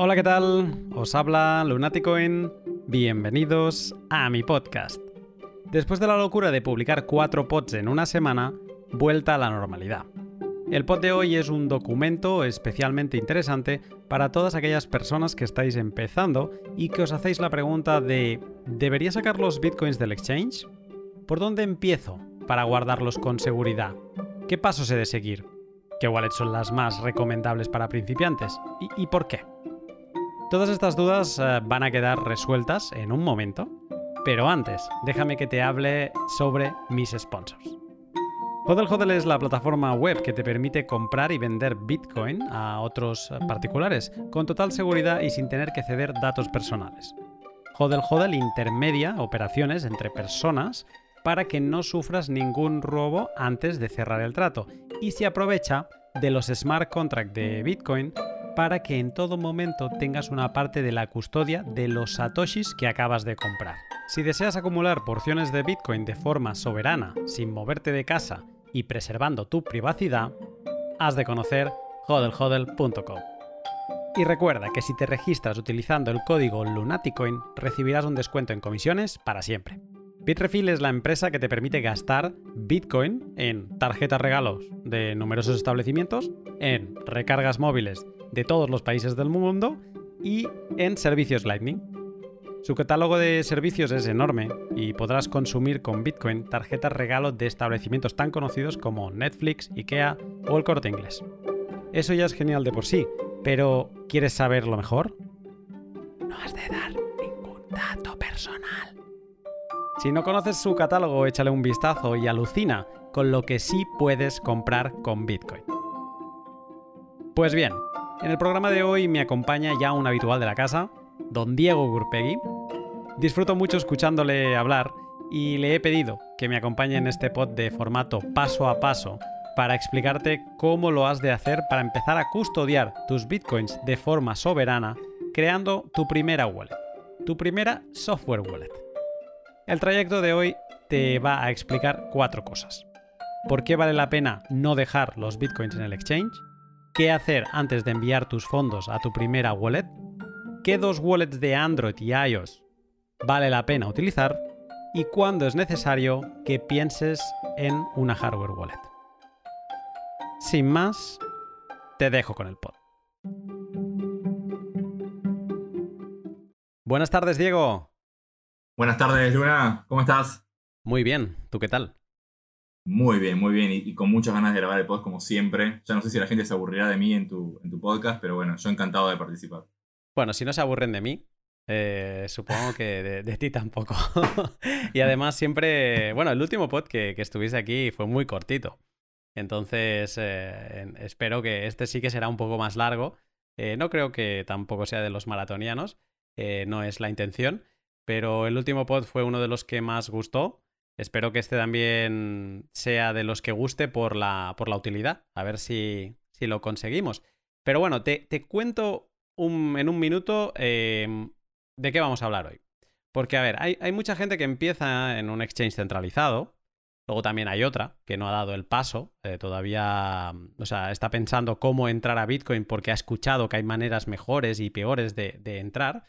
Hola, ¿qué tal? Os habla Lunaticoin. Bienvenidos a mi podcast. Después de la locura de publicar cuatro pods en una semana, vuelta a la normalidad. El pod de hoy es un documento especialmente interesante para todas aquellas personas que estáis empezando y que os hacéis la pregunta de ¿debería sacar los bitcoins del exchange? ¿Por dónde empiezo para guardarlos con seguridad? ¿Qué pasos he de seguir? ¿Qué wallets son las más recomendables para principiantes? ¿Y, y por qué? Todas estas dudas eh, van a quedar resueltas en un momento, pero antes, déjame que te hable sobre mis sponsors. Hodel Hodel es la plataforma web que te permite comprar y vender Bitcoin a otros particulares con total seguridad y sin tener que ceder datos personales. Hodel Hodel intermedia operaciones entre personas para que no sufras ningún robo antes de cerrar el trato y se aprovecha de los smart contracts de Bitcoin para que en todo momento tengas una parte de la custodia de los satoshis que acabas de comprar. Si deseas acumular porciones de Bitcoin de forma soberana, sin moverte de casa y preservando tu privacidad, has de conocer hodelhodel.com. Y recuerda que si te registras utilizando el código Lunaticoin, recibirás un descuento en comisiones para siempre. Bitrefill es la empresa que te permite gastar Bitcoin en tarjetas regalos de numerosos establecimientos, en recargas móviles de todos los países del mundo y en servicios Lightning. Su catálogo de servicios es enorme y podrás consumir con Bitcoin tarjetas regalo de establecimientos tan conocidos como Netflix, IKEA o el Corte Inglés. Eso ya es genial de por sí, pero ¿quieres saber lo mejor? No has de dar ningún dato personal. Si no conoces su catálogo, échale un vistazo y alucina con lo que sí puedes comprar con Bitcoin. Pues bien, en el programa de hoy me acompaña ya un habitual de la casa, don Diego Gurpegui. Disfruto mucho escuchándole hablar y le he pedido que me acompañe en este pod de formato paso a paso para explicarte cómo lo has de hacer para empezar a custodiar tus bitcoins de forma soberana creando tu primera wallet, tu primera software wallet. El trayecto de hoy te va a explicar cuatro cosas. ¿Por qué vale la pena no dejar los bitcoins en el exchange? Qué hacer antes de enviar tus fondos a tu primera wallet, qué dos wallets de Android y iOS vale la pena utilizar y cuándo es necesario que pienses en una hardware wallet. Sin más, te dejo con el pod. Buenas tardes, Diego. Buenas tardes, Luna. ¿Cómo estás? Muy bien. ¿Tú qué tal? Muy bien, muy bien. Y, con muchas ganas de grabar el podcast como siempre. Ya no sé si la gente se aburrirá de mí en tu, en tu podcast, pero bueno, yo encantado de participar. Bueno, si no se aburren de mí, eh, supongo que de, ti tampoco. y además siempre, bueno, el último pod que, estuviste aquí fue muy cortito. Entonces, eh, espero que este sí que será un poco más largo. Eh, no creo que tampoco sea de los maratonianos, no es la intención, pero el último pod fue uno de los que más gustó. Espero que este también sea de los que guste por la, por la utilidad. A ver si, si lo conseguimos. Pero bueno, te, cuento en un minuto em, de qué vamos a hablar hoy. Porque, a ver, hay, hay, mucha gente que empieza en un exchange centralizado. Luego también hay otra que no ha dado el paso. Eh, todavía, o sea, está pensando cómo entrar a Bitcoin porque ha escuchado que hay maneras mejores y peores de, entrar.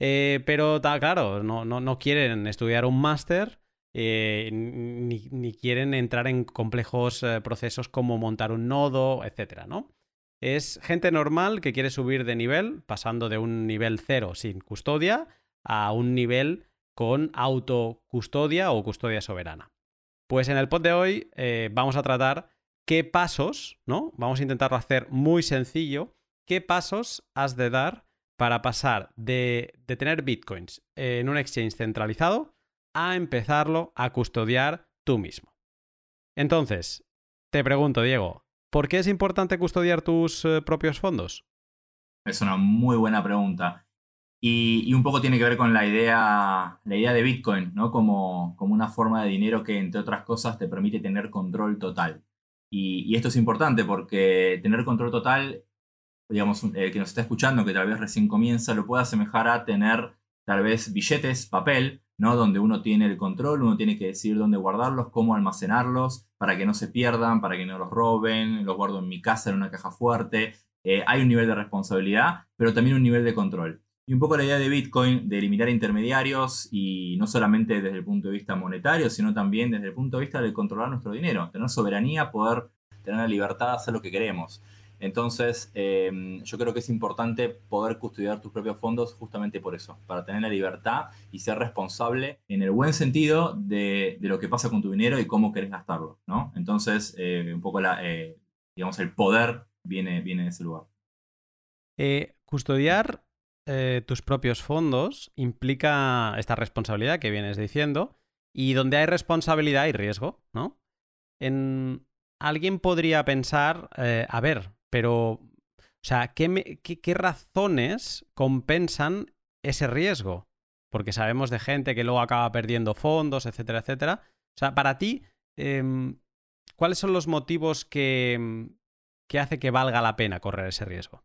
Eh, pero, claro, no, no, no quieren estudiar un máster eh, ni, quieren entrar en complejos eh, procesos como montar un nodo, etcétera, ¿no? Es gente normal que quiere subir de nivel, pasando de un nivel cero sin custodia a un nivel con autocustodia o custodia soberana. Pues en el pod de hoy eh, vamos a tratar qué pasos, ¿no? Vamos a intentarlo hacer muy sencillo. ¿Qué pasos has de dar para pasar de, de tener bitcoins en un exchange centralizado a empezarlo a custodiar tú mismo. Entonces, te pregunto, Diego, ¿por qué es importante custodiar tus eh, propios fondos? Es una muy buena pregunta. Y, un poco tiene que ver con la idea, la idea de Bitcoin, ¿no? Como, como una forma de dinero que, entre otras cosas, te permite tener control total. Y, y esto es importante porque tener control total, digamos, el que nos está escuchando, que tal vez recién comienza, lo puede asemejar a tener tal vez billetes, papel, donde uno tiene el control, uno tiene que decidir dónde guardarlos, cómo almacenarlos, para que no se pierdan, para que no los roben, los guardo en mi casa en una caja fuerte. eh, hay un nivel de responsabilidad, pero también un nivel de control. Y un poco la idea de Bitcoin de eliminar intermediarios y no solamente desde el punto de vista monetario, sino también desde el punto de vista de controlar nuestro dinero, tener soberanía, poder tener la libertad de hacer lo que queremos. Entonces, em, yo creo que es importante poder custodiar tus propios fondos justamente por eso, para tener la libertad y ser responsable en el buen sentido de, lo que pasa con tu dinero y cómo querés gastarlo, ¿no? Entonces, eh, un poco eh, digamos, el poder viene, viene de ese lugar. Eh, custodiar tus propios fondos implica esta responsabilidad que vienes diciendo y donde hay responsabilidad hay riesgo, ¿no? En... Alguien podría pensar, a ver, pero, o sea, ¿qué, razones compensan ese riesgo? Porque sabemos de gente que luego acaba perdiendo fondos, etcétera, etcétera. O sea, para ti, em, ¿cuáles son los motivos que, que hace que valga la pena correr ese riesgo?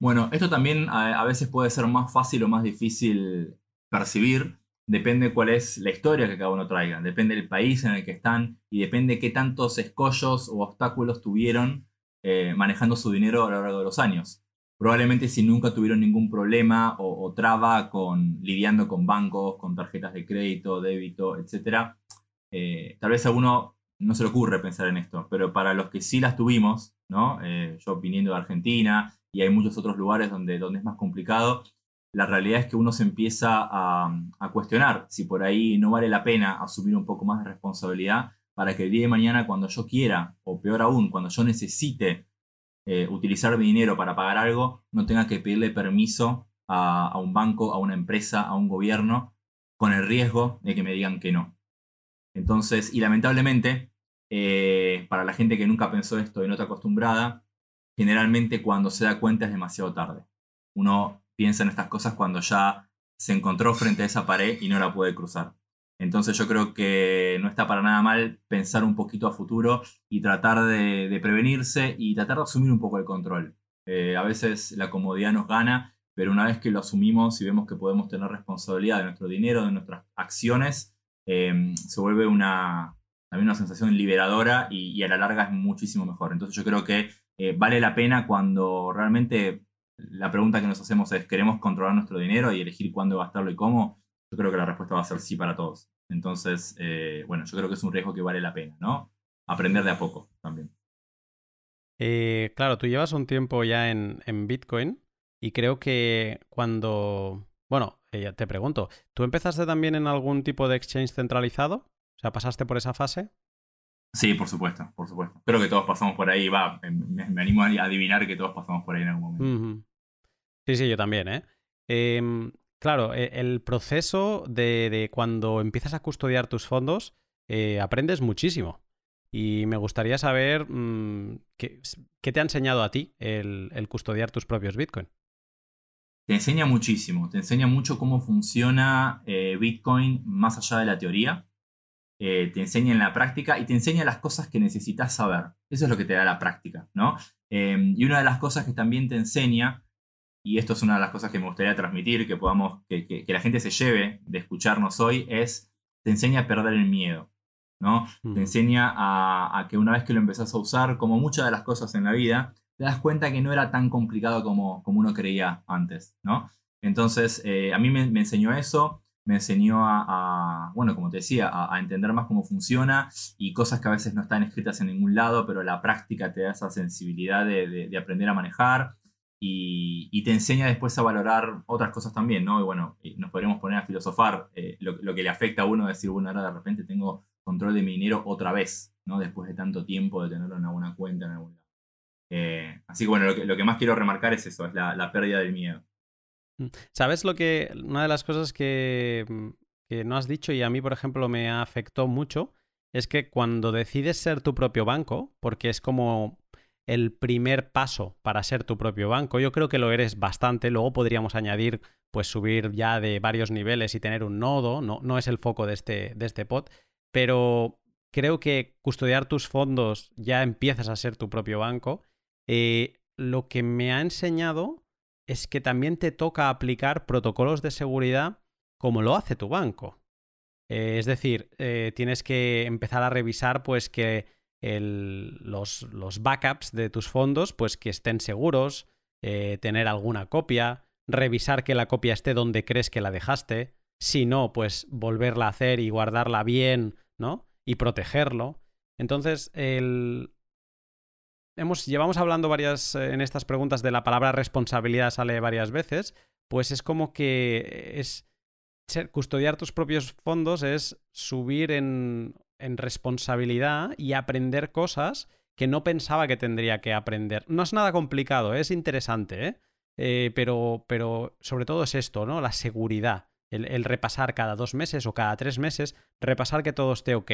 Bueno, esto también a, veces puede ser más fácil o más difícil percibir. Depende cuál es la historia que cada uno traiga, depende del país en el que están y depende qué tantos escollos o obstáculos tuvieron eh, manejando su dinero a lo largo de los años. Probablemente si nunca tuvieron ningún problema o, traba con lidiando con bancos, con tarjetas de crédito, débito, etc. Eh, tal vez a uno no se le ocurre pensar en esto, pero para los que sí las tuvimos, ¿no? Eh, yo viniendo de Argentina y hay muchos otros lugares donde, donde es más complicado, la realidad es que uno se empieza a, a, cuestionar si por ahí no vale la pena asumir un poco más de responsabilidad para que el día de mañana cuando yo quiera, o peor aún, cuando yo necesite eh, utilizar mi dinero para pagar algo, no tenga que pedirle permiso a, un banco, a una empresa, a un gobierno, con el riesgo de que me digan que no. Entonces, y lamentablemente, eh, para la gente que nunca pensó esto y no está acostumbrada, generalmente cuando se da cuenta es demasiado tarde. Uno piensa en estas cosas cuando ya se encontró frente a esa pared y no la puede cruzar. Entonces yo creo que no está para nada mal pensar un poquito a futuro y tratar de, prevenirse y tratar de asumir un poco el control. Eh, a veces la comodidad nos gana, pero una vez que lo asumimos y vemos que podemos tener responsabilidad de nuestro dinero, de nuestras acciones, em, se vuelve una, también una sensación liberadora y, a la larga es muchísimo mejor. Entonces yo creo que eh, vale la pena cuando realmente la pregunta que nos hacemos es, ¿queremos controlar nuestro dinero y elegir cuándo gastarlo y cómo? Yo creo que la respuesta va a ser sí para todos. Entonces, eh, bueno, yo creo que es un riesgo que vale la pena, ¿no? Aprender de a poco también. Eh, claro, tú llevas un tiempo ya en, Bitcoin y creo que cuando... Bueno, eh, te pregunto, ¿tú empezaste también en algún tipo de exchange centralizado? O sea, ¿pasaste por esa fase? Sí, por supuesto, por supuesto. Creo que todos pasamos por ahí, va, me, animo a adivinar que todos pasamos por ahí en algún momento. Sí, sí, yo también, ¿eh? Em, Claro, e, el proceso de, cuando empiezas a custodiar tus fondos, eh, aprendes muchísimo. Y me gustaría saber mm, qué, te ha enseñado a ti el, custodiar tus propios Bitcoin. Te enseña muchísimo, te enseña mucho cómo funciona eh, Bitcoin más allá de la teoría. Eh, te enseña en la práctica y te enseña las cosas que necesitas saber. Eso es lo que te da la práctica, ¿no? y una de las cosas que también te enseña y esto es una de las cosas que me gustaría transmitir, que podamos, que, la gente se lleve de escucharnos hoy, es, te enseña a perder el miedo, ¿no? Te enseña a, que una vez que lo empezás a usar, como muchas de las cosas en la vida, te das cuenta que no era tan complicado como, como uno creía antes, ¿no? Entonces, eh, a mí me, enseñó eso, me enseñó a, bueno, como te decía, a, entender más cómo funciona y cosas que a veces no están escritas en ningún lado, pero la práctica te da esa sensibilidad de aprender a manejar y, te enseña después a valorar otras cosas también, ¿no? Y bueno, nos podríamos poner a filosofar eh, lo, que le afecta a uno, decir, bueno, ahora de repente tengo control de mi dinero otra vez, ¿no? Después de tanto tiempo de tenerlo en alguna cuenta, en algún lado. Eh, así que bueno, lo que, más quiero remarcar es eso, es la, pérdida del miedo. Mm. ¿Sabes lo que, una de las cosas que, mm, que no has dicho y a mí, por ejemplo, me afectó mucho, es que cuando decides ser tu propio banco, porque es como el primer paso para ser tu propio banco. Yo creo que lo eres bastante. Luego podríamos añadir, pues subir ya de varios niveles y tener un nodo. No, no es el foco de este, de este pod. Pero creo que custodiar tus fondos ya empiezas a ser tu propio banco. Eh, lo que me ha enseñado es que también te toca aplicar protocolos de seguridad como lo hace tu banco. Eh, es decir, eh, tienes que empezar a revisar pues que los, backups de tus fondos, pues que estén seguros, eh, tener alguna copia, revisar que la copia esté donde crees que la dejaste, si no, pues volverla a hacer y guardarla bien, ¿no? Y protegerlo. Entonces, el... Hemos, llevamos hablando varias eh, en estas preguntas de la palabra responsabilidad sale varias veces, pues es como que es custodiar tus propios fondos es subir en, en responsabilidad y aprender cosas que no pensaba que tendría que aprender. No es nada complicado, es interesante, ¿eh? eh pero, pero sobre todo es esto, ¿no? La seguridad. El, repasar cada dos meses o cada tres meses, repasar que todo esté ok.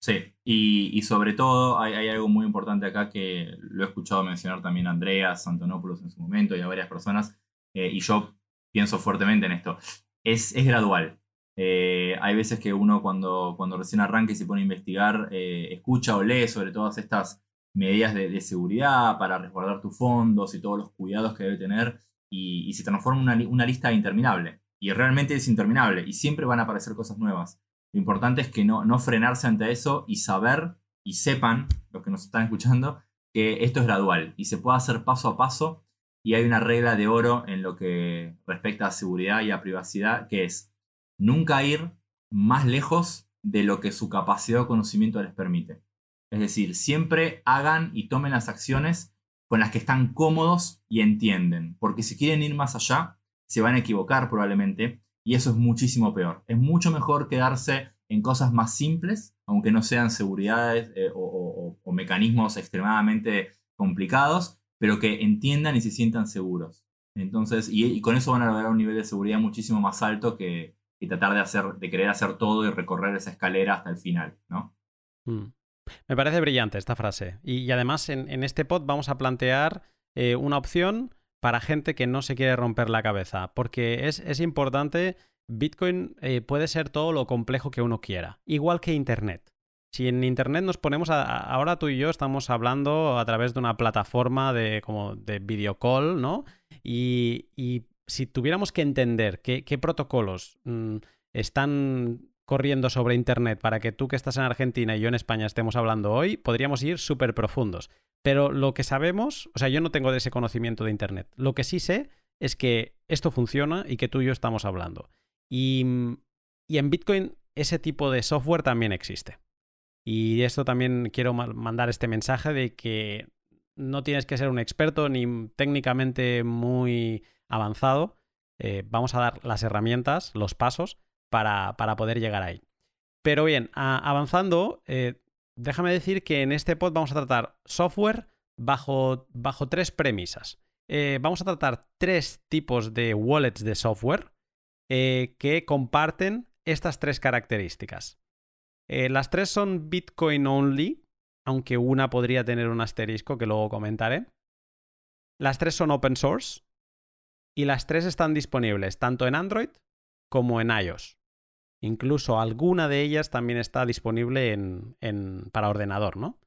Sí, y, sobre todo hay, algo muy importante acá que lo he escuchado mencionar también a Andreas Antonopoulos en su momento y a varias personas, eh, y yo pienso fuertemente en esto. Es, es gradual. Eh, hay veces que uno cuando, cuando recién arranca y se pone a investigar, eh, escucha o lee sobre todas estas medidas de, seguridad para resguardar tus fondos y todos los cuidados que debe tener y, se transforma en una, una, lista interminable. Y realmente es interminable y siempre van a aparecer cosas nuevas. Lo importante es que no, no frenarse ante eso y saber y sepan, los que nos están escuchando, que esto es gradual y se puede hacer paso a paso y hay una regla de oro en lo que respecta a seguridad y a privacidad, que es nunca ir más lejos de lo que su capacidad de conocimiento les permite. Es decir, siempre hagan y tomen las acciones con las que están cómodos y entienden, porque si quieren ir más allá, se van a equivocar probablemente, y eso es muchísimo peor. Es mucho mejor quedarse en cosas más simples, aunque no sean seguridades eh, o, mecanismos extremadamente complicados, pero que entiendan y se sientan seguros. Entonces, y con eso van a lograr un nivel de seguridad muchísimo más alto que, y tratar de, hacer, de querer hacer todo y recorrer esa escalera hasta el final, ¿no? Mm. Me parece brillante esta frase. Y, además en, este pod vamos a plantear eh, una opción para gente que no se quiere romper la cabeza, porque es, importante, Bitcoin eh, puede ser todo lo complejo que uno quiera, igual que Internet. Si en Internet nos ponemos, a, ahora tú y yo estamos hablando a través de una plataforma de, como de video call, ¿no? Y si tuviéramos que entender qué, protocolos mm, están corriendo sobre Internet para que tú que estás en Argentina y yo en España estemos hablando hoy, podríamos ir súper profundos. Pero lo que sabemos, o sea, yo no tengo de ese conocimiento de Internet. Lo que sí sé es que esto funciona y que tú y yo estamos hablando. Y, y en Bitcoin ese tipo de software también existe. Y esto también quiero mandar este mensaje de que no tienes que ser un experto ni técnicamente muy avanzado, eh, vamos a dar las herramientas, los pasos para, poder llegar ahí. Pero bien, avanzando, eh, déjame decir que en este pod vamos a tratar software bajo, bajo tres premisas. Eh, vamos a tratar tres tipos de wallets de software que comparten estas tres características. las tres son Bitcoin only, aunque una podría tener un asterisco que luego comentaré. Las tres son open source, y las tres están disponibles tanto en Android como en iOS. Incluso alguna de ellas también está disponible en, para ordenador, ¿no?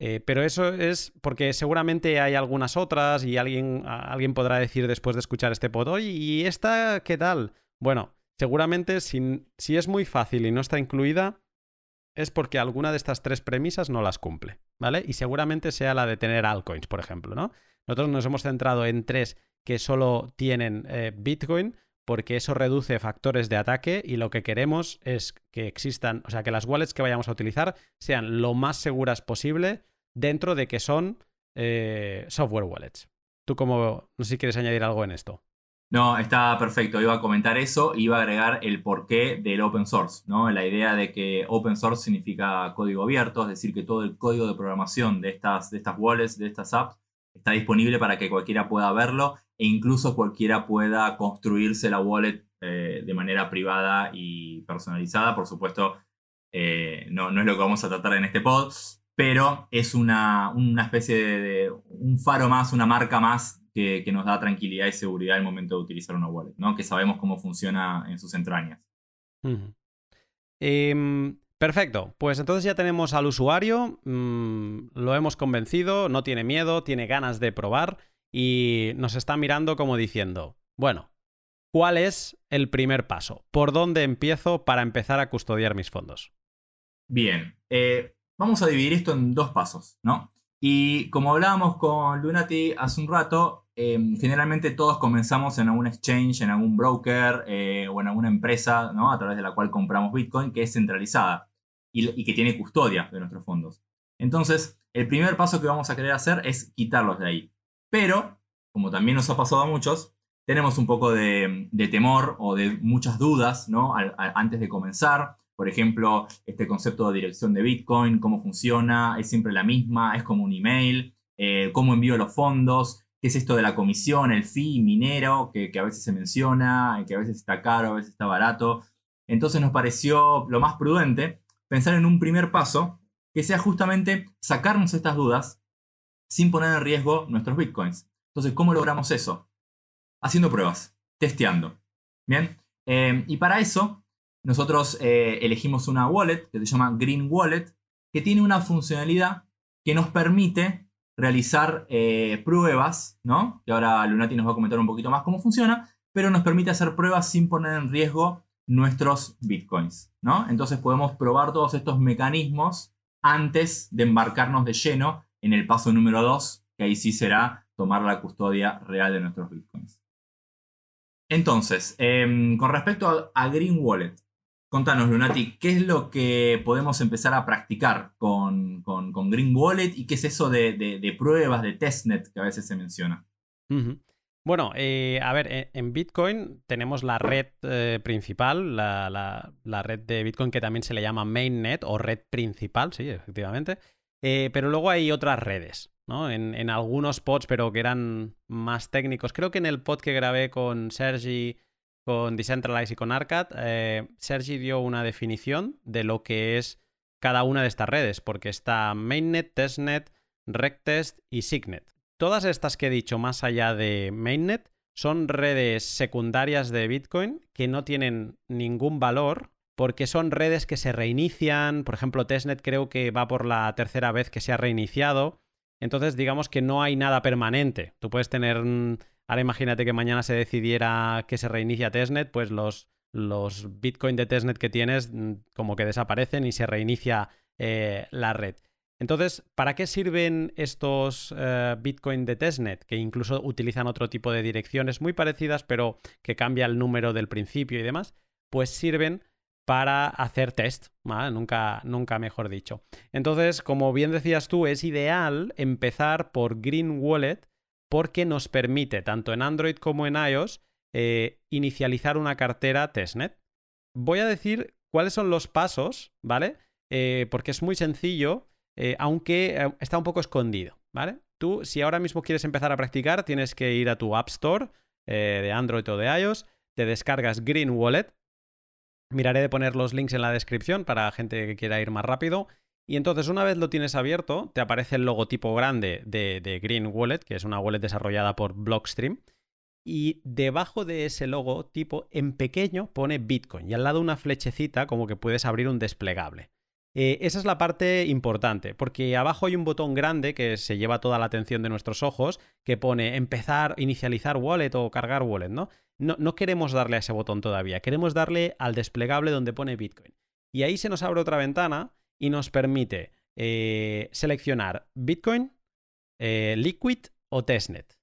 Eh, pero eso es porque seguramente hay algunas otras y alguien, alguien podrá decir después de escuchar este pod, ¿y esta qué tal? Bueno, seguramente si, si es muy fácil y no está incluida, es porque alguna de estas tres premisas no las cumple, ¿vale? Y seguramente sea la de tener altcoins, por ejemplo, ¿no? Nosotros nos hemos centrado en tres que solo tienen eh, Bitcoin porque eso reduce factores de ataque y lo que queremos es que existan, o sea, que las wallets que vayamos a utilizar sean lo más seguras posible dentro de que son eh, software wallets. Tú como, no sé si quieres añadir algo en esto. No, está perfecto. Iba a comentar eso, iba a agregar el porqué del open source, ¿no? La idea de que open source significa código abierto, es decir, que todo el código de programación de estas, de estas wallets, de estas apps, está disponible para que cualquiera pueda verlo e incluso cualquiera pueda construirse la wallet eh, de manera privada y personalizada. Por supuesto, eh, no, no, es lo que vamos a tratar en este pod, pero es una, una especie de, un faro más, una marca más que, que, nos da tranquilidad y seguridad al momento de utilizar una wallet, ¿no? que sabemos cómo funciona en sus entrañas. Perfecto, pues entonces ya tenemos al usuario, mm, lo hemos convencido, no tiene miedo, tiene ganas de probar y nos está mirando como diciendo, bueno, ¿cuál es el primer paso? ¿Por dónde empiezo para empezar a custodiar mis fondos? Bien, eh, vamos a dividir esto en dos pasos, ¿no? Y como hablábamos con Lunati hace un rato, em, generalmente todos comenzamos en algún exchange, en algún broker eh, o en alguna empresa, ¿no? A través de la cual compramos Bitcoin, que es centralizada y, y que tiene custodia de nuestros fondos. Entonces, el primer paso que vamos a querer hacer es quitarlos de ahí. Pero, como también nos ha pasado a muchos, tenemos un poco de, temor o de muchas dudas ¿no? antes de comenzar. Por ejemplo, este concepto de dirección de Bitcoin, cómo funciona, es siempre la misma, es como un email, eh, cómo envío los fondos, qué es esto de la comisión, el fee minero, que, que a veces se menciona, que a veces está caro, a veces está barato. Entonces nos pareció lo más prudente pensar en un primer paso que sea justamente sacarnos estas dudas sin poner en riesgo nuestros bitcoins. Entonces, ¿cómo logramos eso? Haciendo pruebas, testeando. Bien, em, y para eso nosotros eh, elegimos una wallet que se llama Green Wallet, que tiene una funcionalidad que nos permite realizar eh, pruebas, ¿no? Y ahora Lunati nos va a comentar un poquito más cómo funciona, pero nos permite hacer pruebas sin poner en riesgo nuestros bitcoins, ¿no? Entonces podemos probar todos estos mecanismos antes de embarcarnos de lleno en el paso número 2, que ahí sí será tomar la custodia real de nuestros bitcoins. Entonces, em, con respecto a, Green Wallet, contanos, Lunati, ¿qué es lo que podemos empezar a practicar con, Green Wallet y qué es eso de, pruebas, de testnet que a veces se menciona? Bueno, eh, a ver, en Bitcoin tenemos la red eh, principal, la, la, red de Bitcoin que también se le llama mainnet o red principal, sí, efectivamente. Eh, pero luego hay otras redes, ¿no? En, algunos pods, pero que eran más técnicos. Creo que en el pod que grabé con Sergi, con Decentralize y con Arcad, eh, Sergi dio una definición de lo que es cada una de estas redes, porque está Mainnet, Testnet, Rectest y Signet. Todas estas que he dicho más allá de Mainnet son redes secundarias de Bitcoin que no tienen ningún valor porque son redes que se reinician. Por ejemplo, Testnet creo que va por la tercera vez que se ha reiniciado. Entonces, digamos que no hay nada permanente. Tú puedes tener. Ahora imagínate que mañana se decidiera que se reinicia Testnet, pues los, los Bitcoin de Testnet que tienes mm, como que desaparecen y se reinicia eh, la red. Entonces, ¿para qué sirven estos eh, Bitcoin de Testnet? Que incluso utilizan otro tipo de direcciones muy parecidas, pero que cambia el número del principio y demás. Pues sirven para hacer test, Nunca, nunca mejor dicho. Entonces, como bien decías tú, es ideal empezar por Green Wallet porque nos permite, tanto en Android como en iOS, eh, inicializar una cartera testnet. Voy a decir cuáles son los pasos, ¿vale? Eh, porque es muy sencillo, eh, aunque está un poco escondido, ¿vale? Tú, si ahora mismo quieres empezar a practicar, tienes que ir a tu App Store de Android o de iOS, te descargas Green Wallet, Miraré de poner los links en la descripción para gente que quiera ir más rápido. Y entonces una vez lo tienes abierto, te aparece el logotipo grande de, Green Wallet, que es una wallet desarrollada por Blockstream. Y debajo de ese logotipo, en pequeño, pone Bitcoin. Y al lado una flechecita como que puedes abrir un desplegable. Eh, esa es la parte importante, porque abajo hay un botón grande que se lleva toda la atención de nuestros ojos, que pone empezar, inicializar wallet o cargar wallet, ¿no? No, queremos darle a ese botón todavía, queremos darle al desplegable donde pone Bitcoin. Y ahí se nos abre otra ventana y nos permite eh, seleccionar Bitcoin, eh, Liquid o Testnet.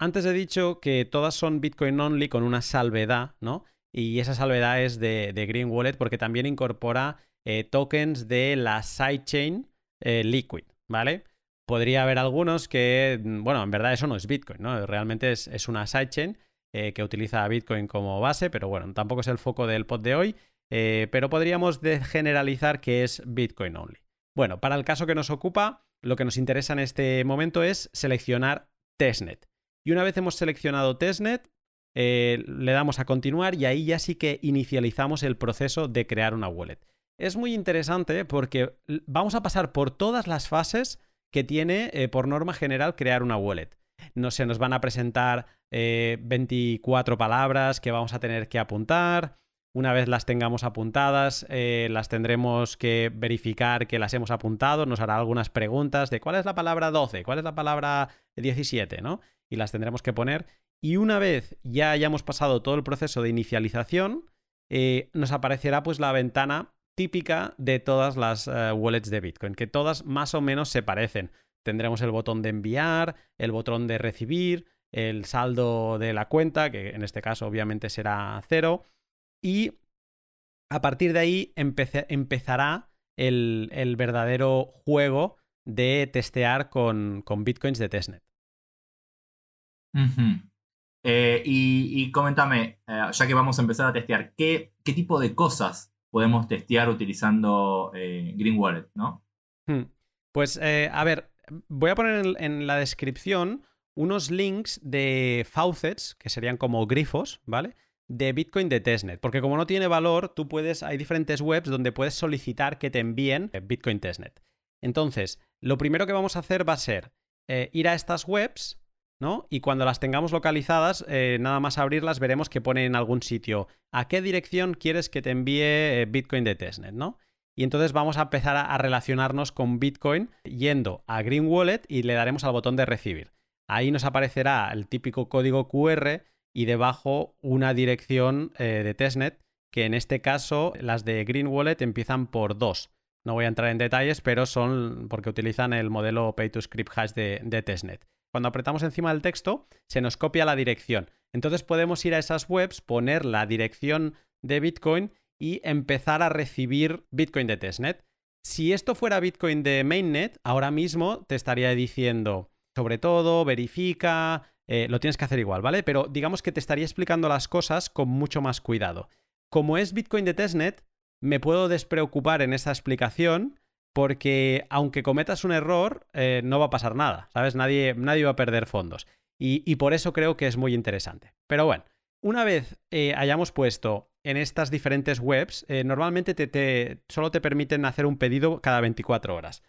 Antes he dicho que todas son Bitcoin only con una salvedad, ¿no? Y esa salvedad es de, Green Wallet porque también incorpora eh, tokens de la sidechain Liquid, ¿vale? Podría haber algunos que, bueno, en verdad eso no es Bitcoin, ¿no? Realmente es, es una sidechain eh, que utiliza Bitcoin como base, pero bueno, tampoco es el foco del pod de hoy, eh, pero podríamos generalizar que es Bitcoin only. Bueno, para el caso que nos ocupa, lo que nos interesa en este momento es seleccionar testnet. Y una vez hemos seleccionado testnet, eh, le damos a continuar y ahí ya sí que inicializamos el proceso de crear una wallet. Es muy interesante porque vamos a pasar por todas las fases que tiene por norma general crear una wallet no se nos van a presentar 24 eh, palabras que vamos a tener que apuntar. Una vez las tengamos apuntadas, eh, las tendremos que verificar que las hemos apuntado, nos hará algunas preguntas de cuál es la palabra 12, cuál es la palabra 17, ¿no? Y las tendremos que poner. Y una vez ya hayamos pasado todo el proceso de inicialización, eh, nos aparecerá pues la ventana típica de todas las eh, wallets de Bitcoin, que todas más o menos se parecen. Tendremos el botón de enviar, el botón de recibir, el saldo de la cuenta, que en este caso obviamente será cero, y a partir de ahí empezará el, verdadero juego de testear con, bitcoins de testnet. Eh, y, coméntame, eh, ya que vamos a empezar a testear, ¿qué, tipo de cosas podemos testear utilizando eh, Green Wallet, no? Hmm. Pues, a ver, voy a poner en, la descripción unos links de faucets, que serían como grifos, ¿vale? De Bitcoin de testnet, porque como no tiene valor, tú puedes, hay diferentes webs donde puedes solicitar que te envíen Bitcoin testnet. Entonces, lo primero que vamos a hacer va a ser ir a estas webs, Y cuando las tengamos localizadas, eh, nada más abrirlas, veremos que pone en algún sitio a qué dirección quieres que te envíe eh, Bitcoin de testnet, ¿no? Y entonces vamos a empezar a, relacionarnos con Bitcoin yendo a Green Wallet y le daremos al botón de recibir. Ahí nos aparecerá el típico código QR y debajo una dirección eh, de testnet, que en este caso las de Green Wallet empiezan por 2. No voy a entrar en detalles, pero son porque utilizan el modelo Pay to Script Hash de, de testnet cuando apretamos encima del texto, se nos copia la dirección. Entonces podemos ir a esas webs, poner la dirección de Bitcoin y empezar a recibir Bitcoin de testnet. Si esto fuera Bitcoin de mainnet, ahora mismo te estaría diciendo, sobre todo, verifica, eh, lo tienes que hacer igual, ¿vale? Pero digamos que te estaría explicando las cosas con mucho más cuidado. Como es Bitcoin de testnet, me puedo despreocupar en esa explicación porque aunque cometas un error, eh, no va a pasar nada, ¿sabes? Nadie, nadie va a perder fondos. Y, por eso creo que es muy interesante. Pero bueno, una vez eh, hayamos puesto en estas diferentes webs, eh, normalmente te, solo te permiten hacer un pedido cada 24 horas.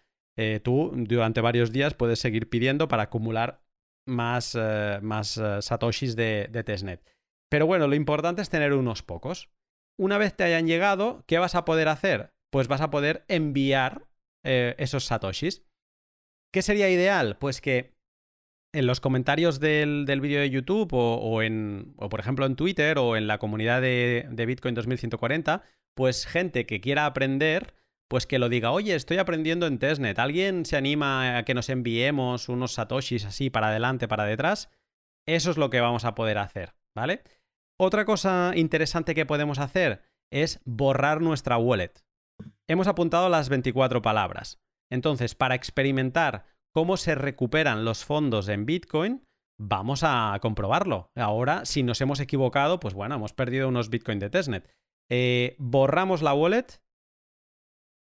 tú durante varios días puedes seguir pidiendo para acumular más, más satoshis de, de testnet. Pero bueno, lo importante es tener unos pocos. Una vez te hayan llegado, ¿qué vas a poder hacer? Pues vas a poder enviar eh, esos satoshis. ¿Qué sería ideal? Pues que en los comentarios del, vídeo de YouTube o, en, o, por ejemplo en Twitter o en la comunidad de, Bitcoin 2140, pues gente que quiera aprender, pues que lo diga, oye, estoy aprendiendo en testnet, ¿alguien se anima a que nos enviemos unos satoshis así para adelante, para detrás? Eso es lo que vamos a poder hacer, ¿vale? Otra cosa interesante que podemos hacer es borrar nuestra wallet. Hemos apuntado las 24 palabras. Entonces, para experimentar cómo se recuperan los fondos en Bitcoin, vamos a comprobarlo. Ahora, si nos hemos equivocado, pues bueno, hemos perdido unos Bitcoin de testnet. Eh, borramos la wallet,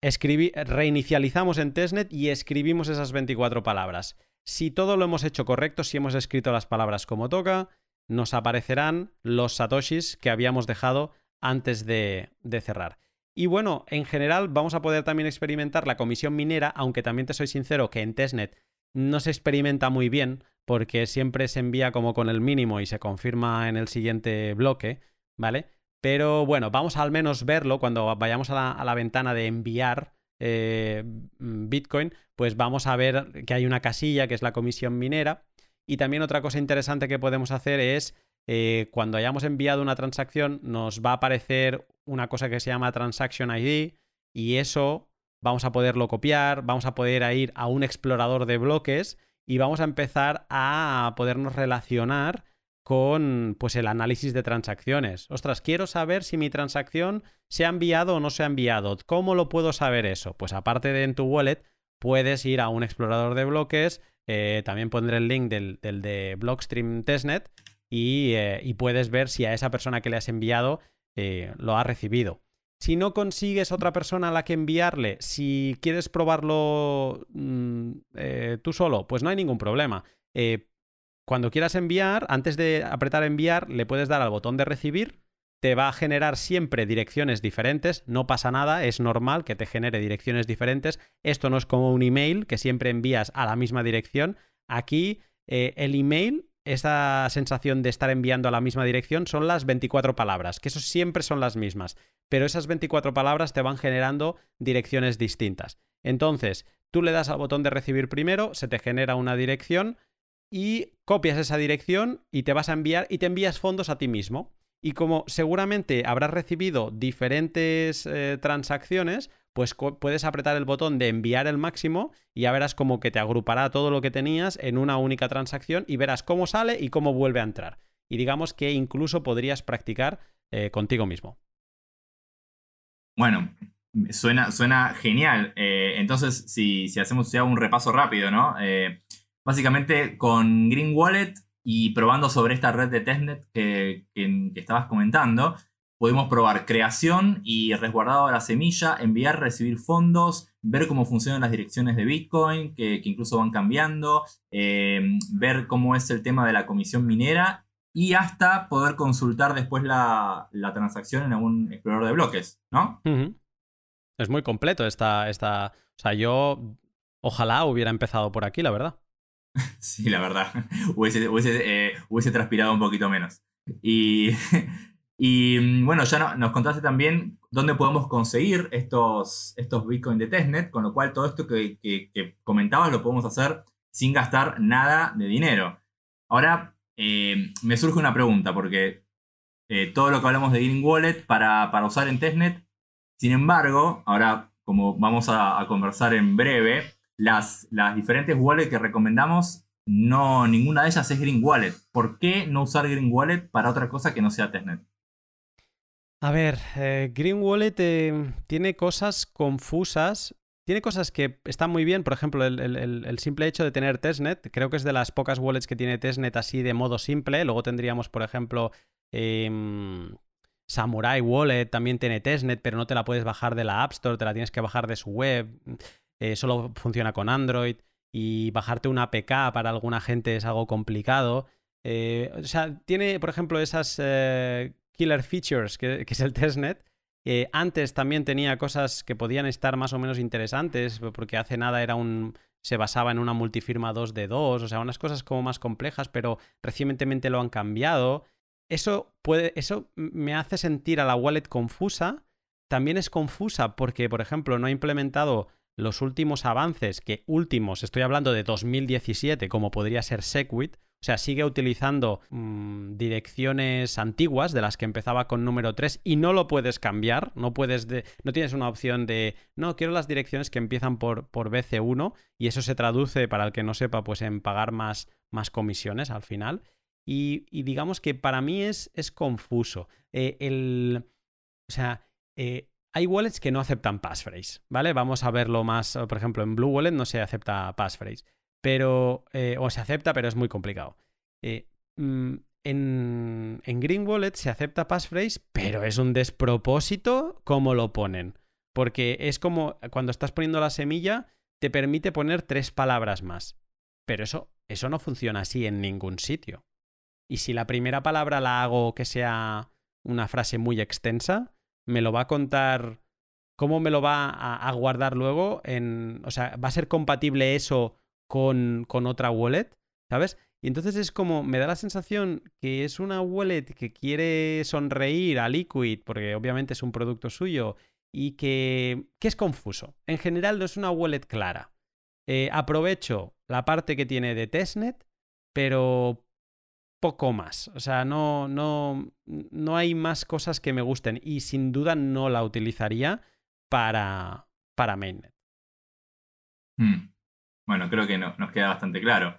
reinicializamos en testnet y escribimos esas 24 palabras. Si todo lo hemos hecho correcto, si hemos escrito las palabras como toca, nos aparecerán los satoshis que habíamos dejado antes de cerrar. Y bueno, en general vamos a poder también experimentar la comisión minera, aunque también te soy sincero que en testnet no se experimenta muy bien porque siempre se envía como con el mínimo y se confirma en el siguiente bloque, ¿vale? Pero bueno, vamos al menos verlo cuando vayamos a la, ventana de enviar eh, Bitcoin, pues vamos a ver que hay una casilla que es la comisión minera. Y también otra cosa interesante que podemos hacer es eh, cuando hayamos enviado una transacción nos va a aparecer una cosa que se llama Transaction ID y eso vamos a poderlo copiar, vamos a poder ir a un explorador de bloques y vamos a empezar a podernos relacionar con pues el análisis de transacciones. Ostras, quiero saber si mi transacción se ha enviado o no se ha enviado. ¿Cómo lo puedo saber eso? Pues aparte de en tu wallet, puedes ir a un explorador de bloques. Eh, también pondré el link del, de Blockstream Testnet eh, y, puedes ver si a esa persona que le has enviado eh, lo ha recibido. Si no consigues otra persona a la que enviarle, si quieres probarlo mm, eh, tú solo, pues no hay ningún problema. cuando quieras enviar, antes de apretar enviar, le puedes dar al botón de recibir. Te va a generar siempre direcciones diferentes, no pasa nada, es normal que te genere direcciones diferentes. Esto no es como un email que siempre envías a la misma dirección. Aquí el email esa sensación de estar enviando a la misma dirección son las 24 palabras, que eso siempre son las mismas, pero esas 24 palabras te van generando direcciones distintas. Entonces, tú le das al botón de recibir primero, se te genera una dirección y copias esa dirección y te vas a enviar y te envías fondos a ti mismo. y como seguramente habrás recibido diferentes eh, transacciones, pues puedes apretar el botón de enviar el máximo y ya verás como que te agrupará todo lo que tenías en una única transacción y verás cómo sale y cómo vuelve a entrar. Y digamos que incluso podrías practicar eh, contigo mismo. Bueno, suena, suena genial. Eh, entonces, si, hacemos ya un repaso rápido, ¿no? Eh, básicamente con Green Wallet y probando sobre esta red de testnet que, que, estabas comentando, podemos probar creación y resguardado de la semilla, enviar, recibir fondos, ver cómo funcionan las direcciones de Bitcoin, que, incluso van cambiando, eh, ver cómo es el tema de la comisión minera y hasta poder consultar después la, transacción en algún explorador de bloques, ¿no? Es muy completo esta, esta... O sea, yo ojalá hubiera empezado por aquí, la verdad. sí, la verdad. hubiese, hubiese, eh, transpirado un poquito menos. Y, y mm, bueno, ya nos contaste también dónde podemos conseguir estos, estos Bitcoin de testnet, con lo cual todo esto que, que comentabas lo podemos hacer sin gastar nada de dinero. Ahora, eh, me surge una pregunta, porque eh, todo lo que hablamos de Green Wallet para, usar en testnet, sin embargo, ahora como vamos a, conversar en breve, las, las, diferentes wallets que recomendamos, no, ninguna de ellas es Green Wallet. ¿Por qué no usar Green Wallet para otra cosa que no sea testnet? A ver, eh, Green Wallet tiene cosas confusas tiene cosas que están muy bien, por ejemplo, el, simple hecho de tener testnet, creo que es de las pocas wallets que tiene testnet así de modo simple. Luego tendríamos, por ejemplo, em, Samurai Wallet también tiene testnet, pero no te la puedes bajar de la App Store, te la tienes que bajar de su web. Eh, solo funciona con Android. Y bajarte una APK para alguna gente es algo complicado. Eh, o sea, tiene, por ejemplo, esas eh, killer features que, es el testnet antes también tenía cosas que podían estar más o menos interesantes, porque hace nada era un. se basaba en una multifirma 2 de 2, o sea, unas cosas como más complejas, pero recientemente lo han cambiado. Eso puede. Eso me hace sentir a la wallet confusa. También es confusa porque, por ejemplo, no ha implementado los últimos avances, que últimos, estoy hablando de 2017, como podría ser Segwit, o sea, sigue utilizando mm, direcciones antiguas de las que empezaba con número 3 y no lo puedes cambiar, no puedes no tienes una opción de no, quiero las direcciones que empiezan por, por BC1 y eso se traduce, para el que no sepa, pues en pagar más, más comisiones al final. Y, digamos que para mí es, es confuso. Eh, el, o sea, eh, hay wallets que no aceptan passphrase, ¿vale? Vamos a verlo más, por ejemplo, en Blue Wallet no se acepta passphrase pero, eh, o se acepta, pero es muy complicado. Eh, mm, en, Green Wallet se acepta passphrase, pero es un despropósito cómo lo ponen. Porque es como cuando estás poniendo la semilla, te permite poner tres palabras más. Pero eso, eso no funciona así en ningún sitio. Y si la primera palabra la hago que sea una frase muy extensa, me lo va a contar. ¿Cómo me lo va a, guardar luego? En, o sea, ¿va a ser compatible eso con, otra wallet, ¿sabes? Y entonces es como, me da la sensación que es una wallet que quiere sonreír a Liquid, porque obviamente es un producto suyo, y que, que es confuso. En general no es una wallet clara. Eh, aprovecho la parte que tiene de testnet, pero poco más. O sea, no, no, no hay más cosas que me gusten y sin duda no la utilizaría para, para mainnet. Hmm. Bueno, creo que nos queda bastante claro.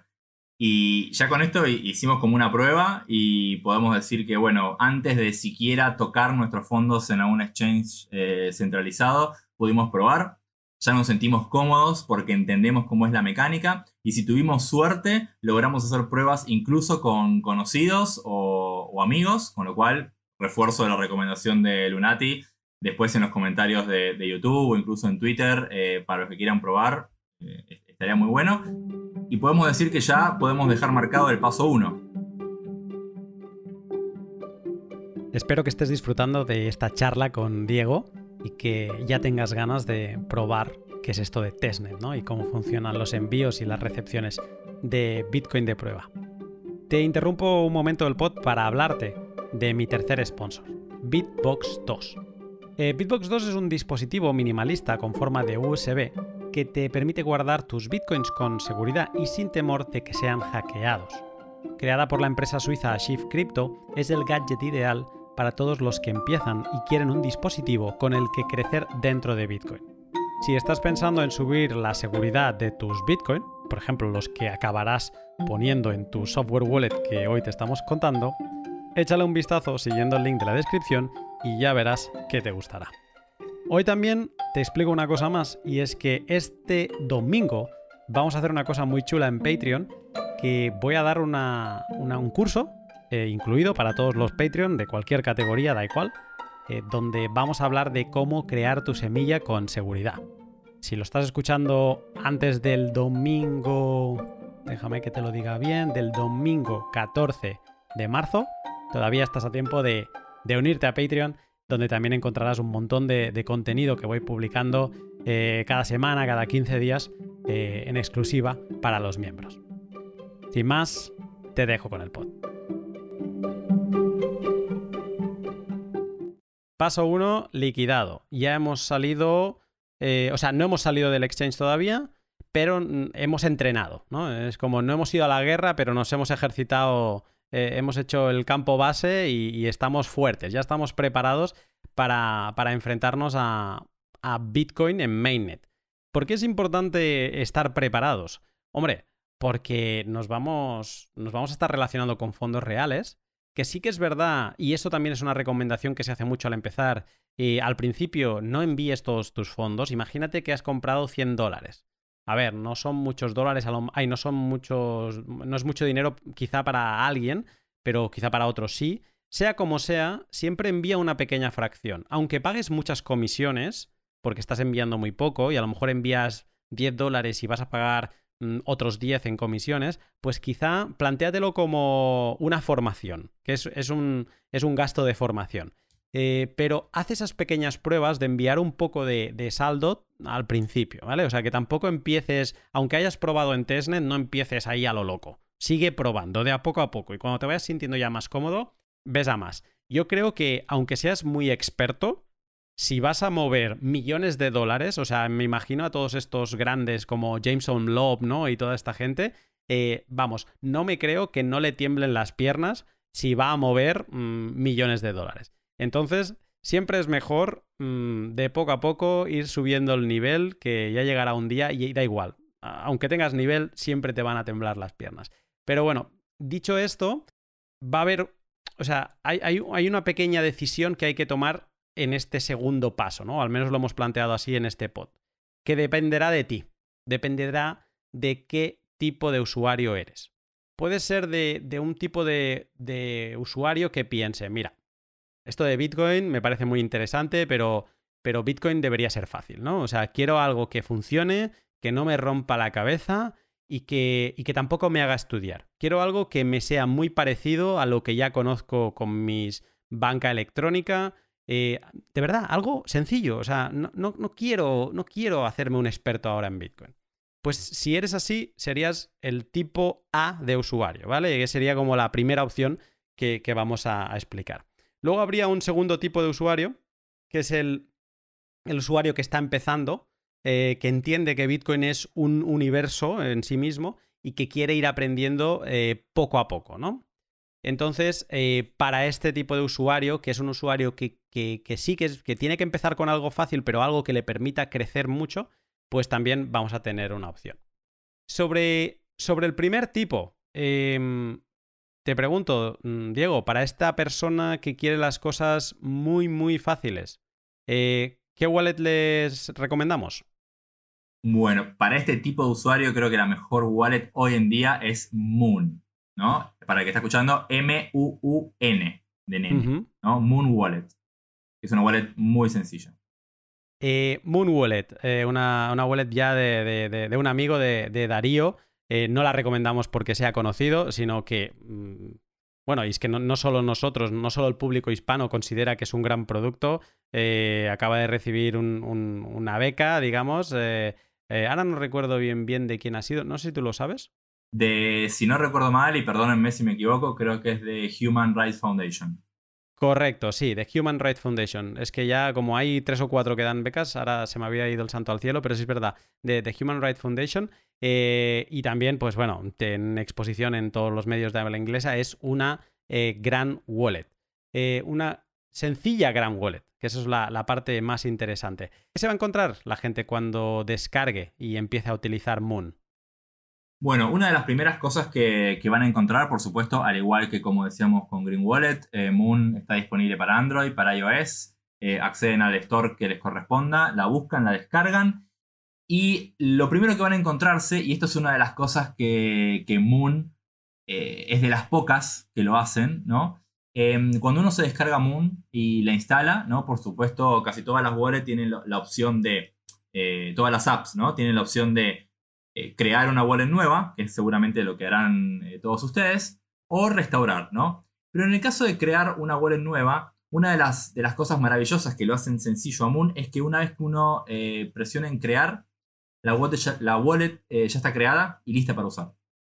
Y ya con esto hicimos como una prueba y podemos decir que, bueno, antes de siquiera tocar nuestros fondos en algún exchange eh, centralizado, pudimos probar. Ya nos sentimos cómodos porque entendemos cómo es la mecánica y si tuvimos suerte, logramos hacer pruebas incluso con conocidos o, amigos, con lo cual refuerzo la recomendación de Lunati después en los comentarios de, YouTube o incluso en Twitter eh, para los que quieran probar. Eh, estaría muy bueno. Y podemos decir que ya podemos dejar marcado el paso 1. Espero que estés disfrutando de esta charla con Diego y que ya tengas ganas de probar qué es esto de testnet, ¿no? Y cómo funcionan los envíos y las recepciones de Bitcoin de prueba. Te interrumpo un momento del pod para hablarte de mi tercer sponsor, Bitbox 2. Eh, Bitbox 2 es un dispositivo minimalista con forma de USB que te permite guardar tus bitcoins con seguridad y sin temor de que sean hackeados. Creada por la empresa suiza Shift Crypto, es el gadget ideal para todos los que empiezan y quieren un dispositivo con el que crecer dentro de Bitcoin. Si estás pensando en subir la seguridad de tus Bitcoin, por ejemplo los que acabarás poniendo en tu software wallet que hoy te estamos contando, échale un vistazo siguiendo el link de la descripción y ya verás que te gustará. Hoy también te explico una cosa más y es que este domingo vamos a hacer una cosa muy chula en Patreon que voy a dar un curso eh, incluido para todos los Patreon de cualquier categoría, da igual, eh, donde vamos a hablar de cómo crear tu semilla con seguridad. Si lo estás escuchando antes del domingo, déjame que te lo diga bien, del domingo 14 de marzo, todavía estás a tiempo de, unirte a Patreon, donde también encontrarás un montón de, contenido que voy publicando eh, cada semana, cada 15 días, en exclusiva para los miembros. Sin más, te dejo con el pod. Paso 1, liquidado. Ya hemos salido, eh, o sea, no hemos salido del exchange todavía, pero hemos entrenado, ¿no? Es como no hemos ido a la guerra, pero nos hemos ejercitado, eh, hemos hecho el campo base y, estamos fuertes, ya estamos preparados para, enfrentarnos a, a Bitcoin en Mainnet. ¿Por qué es importante estar preparados? Hombre, porque nos vamos, nos vamos a estar relacionando con fondos reales, que sí que es verdad, y eso también es una recomendación que se hace mucho al empezar, eh, al principio no envíes todos tus fondos, imagínate que has comprado 100 dólares. A ver, no son muchos dólares, ay, no son muchos, no es mucho dinero quizá para alguien, pero quizá para otros sí. Sea como sea, siempre envía una pequeña fracción. Aunque pagues muchas comisiones, porque estás enviando muy poco y a lo mejor envías 10 dólares y vas a pagar otros 10 en comisiones, pues quizá plantéatelo como una formación, que es, un, es un, gasto de formación. Eh, pero haz esas pequeñas pruebas de enviar un poco de, saldo al principio, ¿vale? O sea, que tampoco empieces, aunque hayas probado en Testnet, no empieces ahí a lo loco. Sigue probando de a poco a poco y cuando te vayas sintiendo ya más cómodo, ves a más. Yo creo que aunque seas muy experto, si vas a mover millones de dólares, o sea, me imagino a todos estos grandes como Jameson Loeb, ¿no? Y toda esta gente, eh, vamos, no me creo que no le tiemblen las piernas si va a mover mm, millones de dólares. Entonces, siempre es mejor mm, de poco a poco ir subiendo el nivel, que ya llegará un día y da igual. Aunque tengas nivel, siempre te van a temblar las piernas. Pero bueno, dicho esto, va a haber, o sea, hay, hay una pequeña decisión que hay que tomar en este segundo paso, ¿no? Al menos lo hemos planteado así en este pod. Que dependerá de ti. Dependerá de qué tipo de usuario eres. Puede ser de, un tipo de, de, usuario que piense, mira, esto de Bitcoin me parece muy interesante, pero, pero Bitcoin debería ser fácil, ¿no? O sea, quiero algo que funcione, que no me rompa la cabeza y que, y que tampoco me haga estudiar. Quiero algo que me sea muy parecido a lo que ya conozco con mis banca electrónica, eh, de verdad, algo sencillo. O sea, no, no, quiero, no quiero hacerme un experto ahora en Bitcoin. Pues si eres así, serías el tipo A de usuario, ¿vale? Que sería como la primera opción que, vamos a, explicar. Luego habría un segundo tipo de usuario, que es el, el usuario que está empezando, eh, que entiende que Bitcoin es un universo en sí mismo y que quiere ir aprendiendo eh, poco a poco, ¿no? Entonces, eh, para este tipo de usuario, que es un usuario que, sí que, tiene que empezar con algo fácil, pero algo que le permita crecer mucho, pues también vamos a tener una opción. Sobre, sobre el primer tipo, em, te pregunto, mm, Diego, para esta persona que quiere las cosas muy, muy fáciles, eh, ¿qué wallet les recomendamos? Bueno, para este tipo de usuario creo que la mejor wallet hoy en día es Moon. ¿No? Para el que está escuchando, M-U-U-N de nene, ¿no? Moon Wallet. Es una wallet muy sencilla. Eh, Moon Wallet, eh, una, wallet ya de, un amigo de, Darío. Eh, no la recomendamos porque sea conocido, sino que, mm, bueno, y es que no, solo nosotros, no solo el público hispano considera que es un gran producto. acaba de recibir una beca, digamos. ahora no recuerdo bien, bien de quién ha sido. No sé si tú lo sabes de, si no recuerdo mal, y perdónenme si me equivoco, creo que es de Human Rights Foundation. Correcto, sí, de Human Rights Foundation. Es que ya como hay tres o cuatro que dan becas, ahora se me había ido el santo al cielo, pero sí es verdad, de, Human Rights Foundation. Eh, y también, pues bueno, en exposición en todos los medios de habla inglesa, es una eh, gran wallet. Eh, una sencilla Gran Wallet, que eso es la, parte más interesante. ¿Qué se va a encontrar la gente cuando descargue y empiece a utilizar Moon? Bueno, una de las primeras cosas que, van a encontrar, por supuesto, al igual que como decíamos con Green Wallet, eh, Moon está disponible para Android, para iOS, eh, acceden al store que les corresponda, la buscan, la descargan y lo primero que van a encontrarse, y esto es una de las cosas que, Moon eh, es de las pocas que lo hacen, ¿no? Em, cuando uno se descarga Moon y la instala, ¿no? Por supuesto, casi todas las wallets tienen la opción de, todas las apps, ¿no? Tienen la opción de eh, crear una wallet nueva, que es seguramente lo que harán todos ustedes, o restaurar, ¿no? Pero en el caso de crear una wallet nueva, una de las, de las cosas maravillosas que lo hacen sencillo a Moon es que una vez que uno presiona en crear, la wallet, ya, la wallet ya está creada y lista para usar.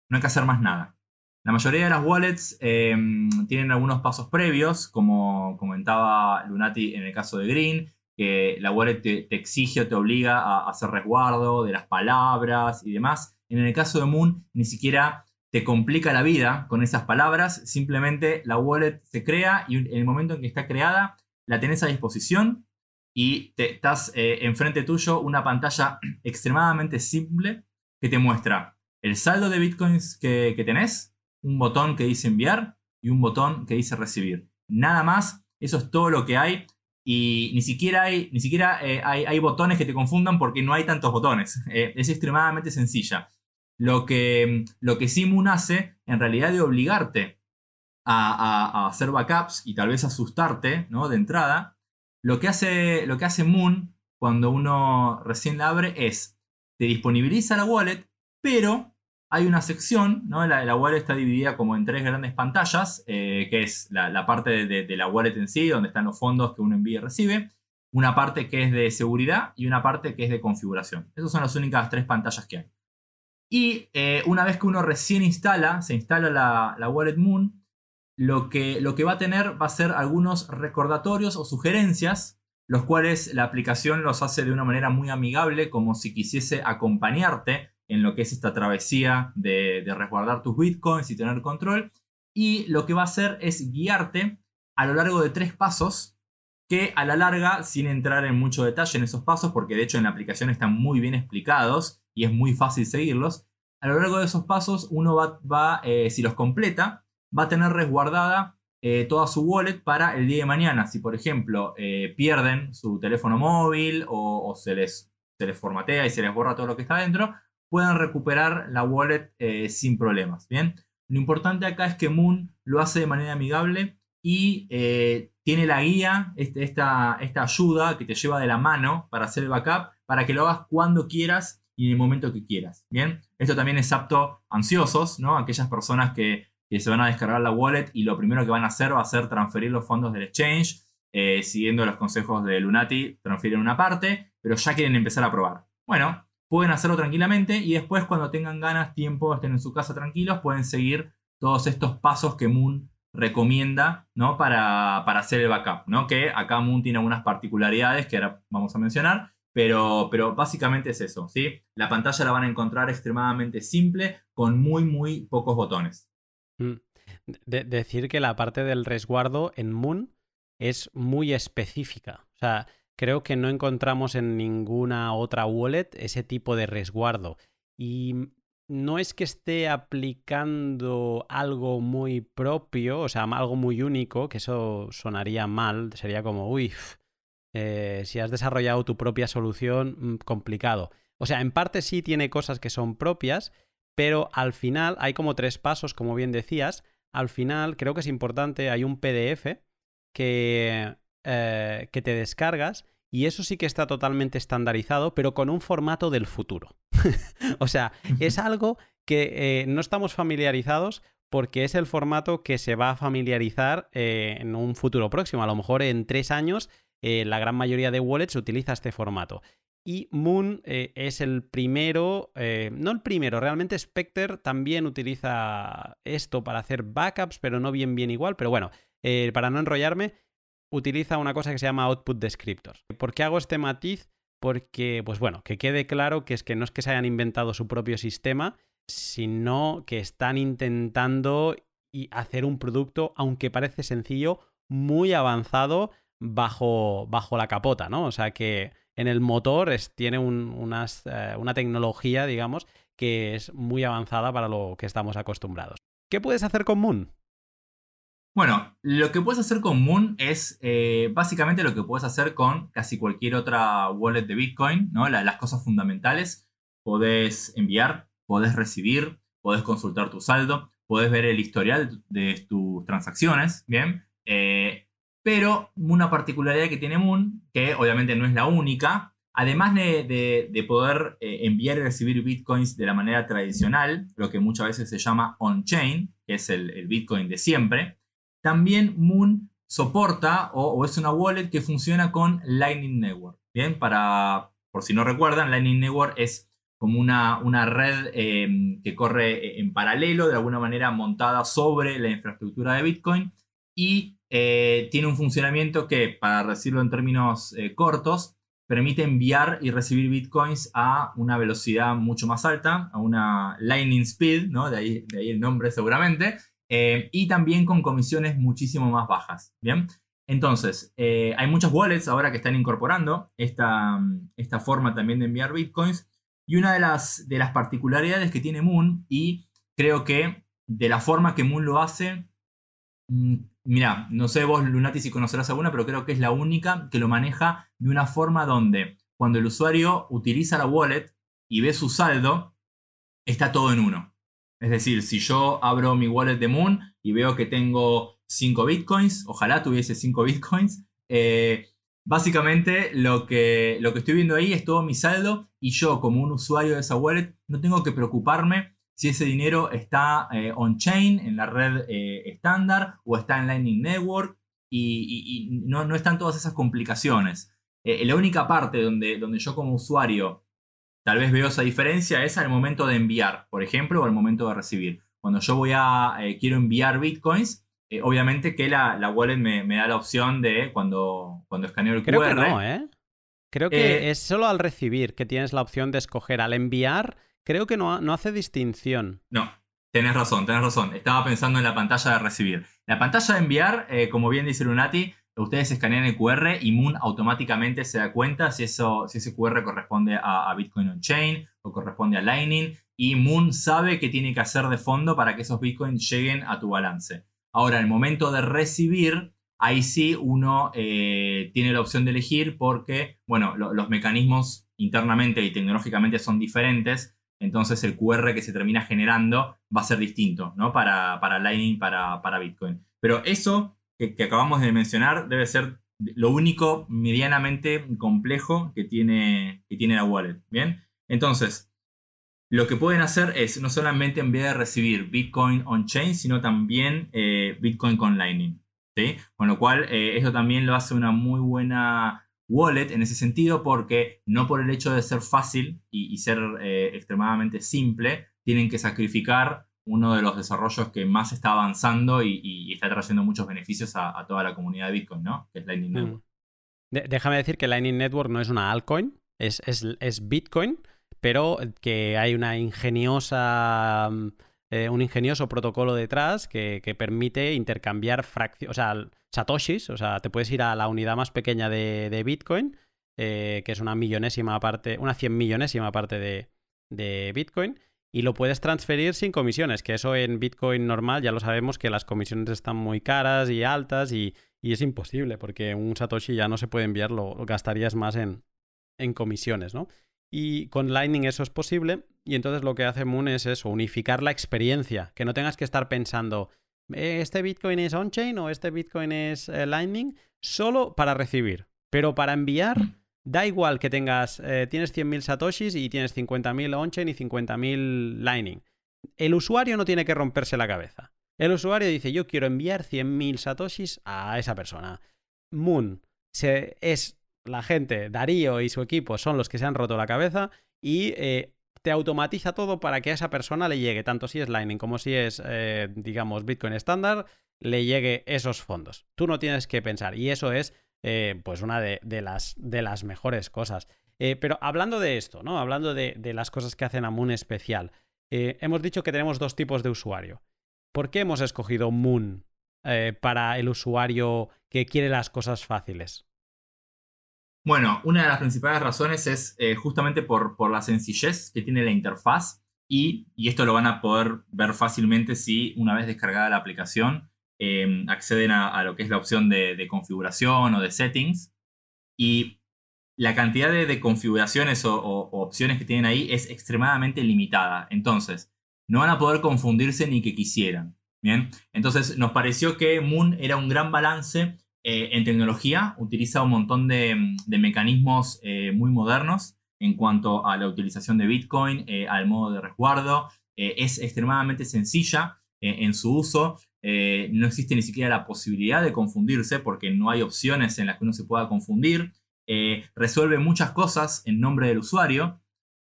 No hay que hacer más nada. La mayoría de las wallets em, tienen algunos pasos previos, como comentaba Lunati en el caso de Green, que la wallet te, exige o te obliga a hacer resguardo de las palabras y demás. En el caso de Moon, ni siquiera te complica la vida con esas palabras, simplemente la wallet se crea y en el momento en que está creada, la tenés a disposición y te, estás eh, enfrente tuyo una pantalla extremadamente simple que te muestra el saldo de bitcoins que, que tenés, un botón que dice enviar y un botón que dice recibir. Nada más, eso es todo lo que hay. Y ni siquiera hay, ni siquiera, eh, hay, botones que te confundan porque no hay tantos botones. Eh, es extremadamente sencilla. Lo que, lo que hace, en realidad, de obligarte a, hacer backups y tal vez asustarte ¿no? de entrada, lo que, hace, lo que hace Moon cuando uno recién la abre es, te disponibiliza la wallet, pero hay una sección, ¿no? La, la wallet está dividida como en tres grandes pantallas, eh, que es la, parte de, la wallet en sí, donde están los fondos que uno envía y recibe, una parte que es de seguridad y una parte que es de configuración. Esas son las únicas tres pantallas que hay. Y eh, una vez que uno recién instala, se instala la, wallet Moon, lo que, lo que va a tener va a ser algunos recordatorios o sugerencias, los cuales la aplicación los hace de una manera muy amigable, como si quisiese acompañarte en lo que es esta travesía de, resguardar tus bitcoins y tener control. Y lo que va a hacer es guiarte a lo largo de tres pasos que a la larga, sin entrar en mucho detalle en esos pasos, porque de hecho en la aplicación están muy bien explicados y es muy fácil seguirlos, a lo largo de esos pasos uno va, eh, si los completa, va a tener resguardada eh, toda su wallet para el día de mañana. Si por ejemplo eh, pierden su teléfono móvil o, se, les, se les formatea y se les borra todo lo que está dentro, puedan recuperar la wallet eh, sin problemas. Bien, lo importante acá es que Moon lo hace de manera amigable y eh, tiene la guía, este, esta, esta ayuda que te lleva de la mano para hacer el backup, para que lo hagas cuando quieras y en el momento que quieras. Bien, esto también es apto ansiosos, ¿no? Aquellas personas que, se van a descargar la wallet y lo primero que van a hacer va a ser transferir los fondos del exchange, eh, siguiendo los consejos de Lunati, transfieren una parte, pero ya quieren empezar a probar. Bueno, pueden hacerlo tranquilamente y después cuando tengan ganas, tiempo, estén en su casa tranquilos, pueden seguir todos estos pasos que Moon recomienda ¿no? para, hacer el backup. ¿no? Que acá Moon tiene algunas particularidades que ahora vamos a mencionar, pero, pero básicamente es eso. ¿sí? La pantalla la van a encontrar extremadamente simple con muy, muy pocos botones. Mm. decir que la parte del resguardo en Moon es muy específica. O sea, creo que no encontramos en ninguna otra wallet ese tipo de resguardo. Y no es que esté aplicando algo muy propio, o sea, algo muy único, que eso sonaría mal, sería como, uy, eh, si has desarrollado tu propia solución, mm, complicado. O sea, en parte sí tiene cosas que son propias, pero al final hay como tres pasos, como bien decías. Al final creo que es importante, hay un PDF que eh, que te descargas y eso sí que está totalmente estandarizado, pero con un formato del futuro. o sea, es algo que eh, no estamos familiarizados porque es el formato que se va a familiarizar eh, en un futuro próximo. A lo mejor en tres años la gran mayoría de wallets utiliza este formato. Y Moon es el primero, no el primero, realmente Spectre también utiliza esto para hacer backups, pero no bien bien igual. Pero bueno, para no enrollarme, utiliza una cosa que se llama output descriptors. ¿Por qué hago este matiz? Porque, pues bueno, que quede claro que es que no es que se hayan inventado su propio sistema, sino que están intentando hacer un producto, aunque parece sencillo, muy avanzado bajo, bajo la capota, ¿no? O sea que en el motor tiene eh, una tecnología, digamos, que es muy avanzada para lo que estamos acostumbrados. ¿Qué puedes hacer con Moon? Bueno, lo que puedes hacer con Moon es eh, básicamente lo que puedes hacer con casi cualquier otra wallet de Bitcoin, ¿no? las cosas fundamentales. Podés enviar, podés recibir, podés consultar tu saldo, podés ver el historial de tus transacciones, ¿bien? Eh, pero una particularidad que tiene Moon, que obviamente no es la única, además de, poder eh, enviar y recibir bitcoins de la manera tradicional, lo que muchas veces se llama on-chain, que es el Bitcoin de siempre, también Moon soporta o, es una wallet que funciona con Lightning Network. Bien, para, por si no recuerdan, Lightning Network es como una, una red em, que corre en paralelo, de alguna manera montada sobre la infraestructura de Bitcoin y eh, tiene un funcionamiento que, para decirlo en términos eh, cortos, permite enviar y recibir bitcoins a una velocidad mucho más alta, a una lightning speed, ¿no? de, ahí, de ahí el nombre seguramente, eh, y también con comisiones muchísimo más bajas. Bien, entonces, eh, hay muchas wallets ahora que están incorporando esta, esta forma también de enviar bitcoins. Y una de las, de las particularidades que tiene Moon, y creo que de la forma que Moon lo hace, mm, mira, no sé vos, Lunati, si conocerás alguna, pero creo que es la única que lo maneja de una forma donde cuando el usuario utiliza la wallet y ve su saldo, está todo en uno. Es decir, si yo abro mi wallet de Moon y veo que tengo 5 bitcoins, ojalá tuviese 5 bitcoins, eh, básicamente lo que, lo que estoy viendo ahí es todo mi saldo y yo como un usuario de esa wallet no tengo que preocuparme si ese dinero está eh, on-chain, en la red eh, estándar o está en Lightning Network y, no, no, están todas esas complicaciones. la única parte donde, donde yo como usuario Tal vez veo esa diferencia es al momento de enviar, por ejemplo, o al momento de recibir. Cuando yo voy a, eh, quiero enviar bitcoins, eh, obviamente que la, wallet me, da la opción de cuando, cuando escaneo el Creo Que no, ¿eh? Creo que eh, es solo al recibir que tienes la opción de escoger. Al enviar, creo que no, no hace distinción. No, tenés razón, tenés razón. Estaba pensando en la pantalla de recibir. La pantalla de enviar, como bien dice Lunati, ustedes escanean el QR y Moon automáticamente se da cuenta si, eso, si ese QR corresponde a, Bitcoin on-chain o corresponde a Lightning y Moon sabe qué tiene que hacer de fondo para que esos Bitcoins lleguen a tu balance. Ahora, el momento de recibir, ahí sí uno eh, tiene la opción de elegir porque, bueno, los mecanismos internamente y tecnológicamente son diferentes, entonces el QR que se termina generando va a ser distinto, ¿no? Para, para Lightning, para, para Bitcoin. Pero eso que, acabamos de mencionar debe ser lo único medianamente complejo que tiene, que tiene la wallet. Bien, entonces, lo que pueden hacer es no solamente en vez de recibir Bitcoin on-chain, sino también eh, Bitcoin con Lightning. ¿sí? Con lo cual, eh, eso también lo hace una muy buena wallet en ese sentido, porque no por el hecho de ser fácil y, ser eh, extremadamente simple, tienen que sacrificar uno de los desarrollos que más está avanzando y, está trayendo muchos beneficios a, toda la comunidad de Bitcoin, ¿no? Que es Lightning mm. Network. déjame decir que Lightning Network no es una altcoin, es, es, Bitcoin, pero que hay una ingeniosa. Mm, eh, un ingenioso protocolo detrás que, permite intercambiar fracciones, o sea, satoshis, o sea, te puedes ir a la unidad más pequeña de, Bitcoin, eh, que es una millonésima parte, una cien millonésima parte de, de Bitcoin, y lo puedes transferir sin comisiones, que eso en Bitcoin normal ya lo sabemos que las comisiones están muy caras y altas y, es imposible porque un Satoshi ya no se puede enviar, lo, gastarías más en, en, comisiones, ¿no? Y con Lightning eso es posible y entonces lo que hace Moon es eso, unificar la experiencia, que no tengas que estar pensando, eh, ¿este Bitcoin es on-chain o este Bitcoin es eh, Lightning? Solo para recibir, pero para enviar Da igual que tengas, eh, tienes 100.000 satoshis y tienes 50.000 on-chain y 50.000 Lightning. El usuario no tiene que romperse la cabeza. El usuario dice, yo quiero enviar 100.000 satoshis a esa persona. Moon es la gente, Darío y su equipo son los que se han roto la cabeza y eh, te automatiza todo para que a esa persona le llegue, tanto si es Lightning como si es, eh, digamos, Bitcoin estándar, le llegue esos fondos. Tú no tienes que pensar y eso es eh, pues una de, las, de, las, mejores cosas. Eh, pero hablando de esto, ¿no? Hablando de, las cosas que hacen a Moon especial, eh, hemos dicho que tenemos dos tipos de usuario. ¿Por qué hemos escogido Moon para el usuario que quiere las cosas fáciles? Bueno, una de las principales razones es justamente por, por, la sencillez que tiene la interfaz y, esto lo van a poder ver fácilmente si una vez descargada la aplicación em, acceden a, lo que es la opción de, configuración o de settings y la cantidad de, configuraciones o, opciones que tienen ahí es extremadamente limitada. Entonces, no van a poder confundirse ni que quisieran. Bien, entonces nos pareció que Moon era un gran balance eh, en tecnología, utiliza un montón de, mecanismos eh, muy modernos en cuanto a la utilización de Bitcoin, eh, al modo de resguardo. es extremadamente sencilla en su uso. no existe ni siquiera la posibilidad de confundirse porque no hay opciones en las que uno se pueda confundir. resuelve muchas cosas en nombre del usuario.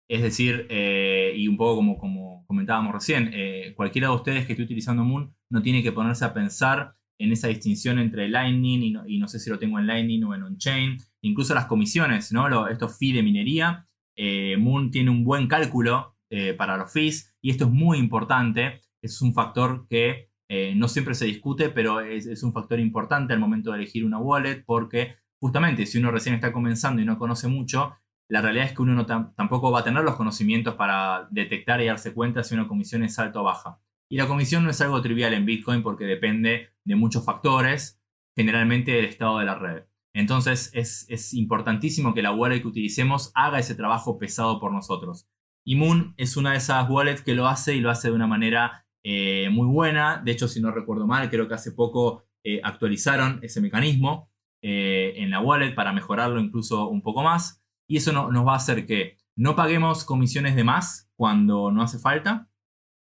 Es decir, y un poco como, como comentábamos recién, cualquiera de ustedes que esté utilizando Moon no tiene que ponerse a pensar en esa distinción entre Lightning y no, sé si lo tengo en Lightning o en on-chain. Incluso las comisiones, ¿no? estos fees de minería. Eh, Moon tiene un buen cálculo eh, para los fees y esto es muy importante. Es un factor que eh, no siempre se discute, pero es, un factor importante al momento de elegir una wallet porque justamente si uno recién está comenzando y no conoce mucho, la realidad es que uno no tampoco va a tener los conocimientos para detectar y darse cuenta si una comisión es alta o baja. Y la comisión no es algo trivial en Bitcoin porque depende de muchos factores, generalmente del estado de la red. Entonces es, importantísimo que la wallet que utilicemos haga ese trabajo pesado por nosotros. Y Moon es una de esas wallets que lo hace y lo hace de una manera eh, muy buena. De hecho, si no recuerdo mal, creo que hace poco eh, actualizaron ese mecanismo eh, en la wallet para mejorarlo incluso un poco más. Y eso nos va a hacer que no paguemos comisiones de más cuando no hace falta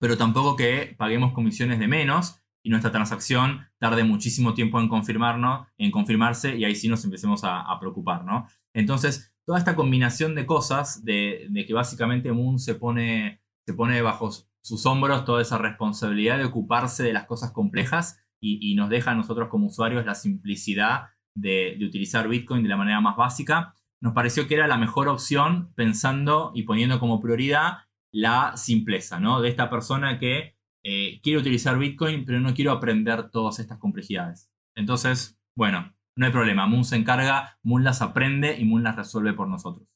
pero tampoco que paguemos comisiones de menos y nuestra transacción tarde muchísimo tiempo en confirmarnos, en confirmarse y ahí sí nos empecemos a, preocupar, ¿no? Entonces, toda esta combinación de cosas, de, que básicamente Moon se pone, se pone bajo sus hombros toda esa responsabilidad de ocuparse de las cosas complejas y, nos deja a nosotros como usuarios la simplicidad de, utilizar Bitcoin de la manera más básica, nos pareció que era la mejor opción pensando y poniendo como prioridad la simpleza, ¿no? De esta persona que eh, quiere utilizar Bitcoin, pero no quiero aprender todas estas complejidades. Entonces, bueno, no hay problema. Moon se encarga, Moon las aprende y Moon las resuelve por nosotros.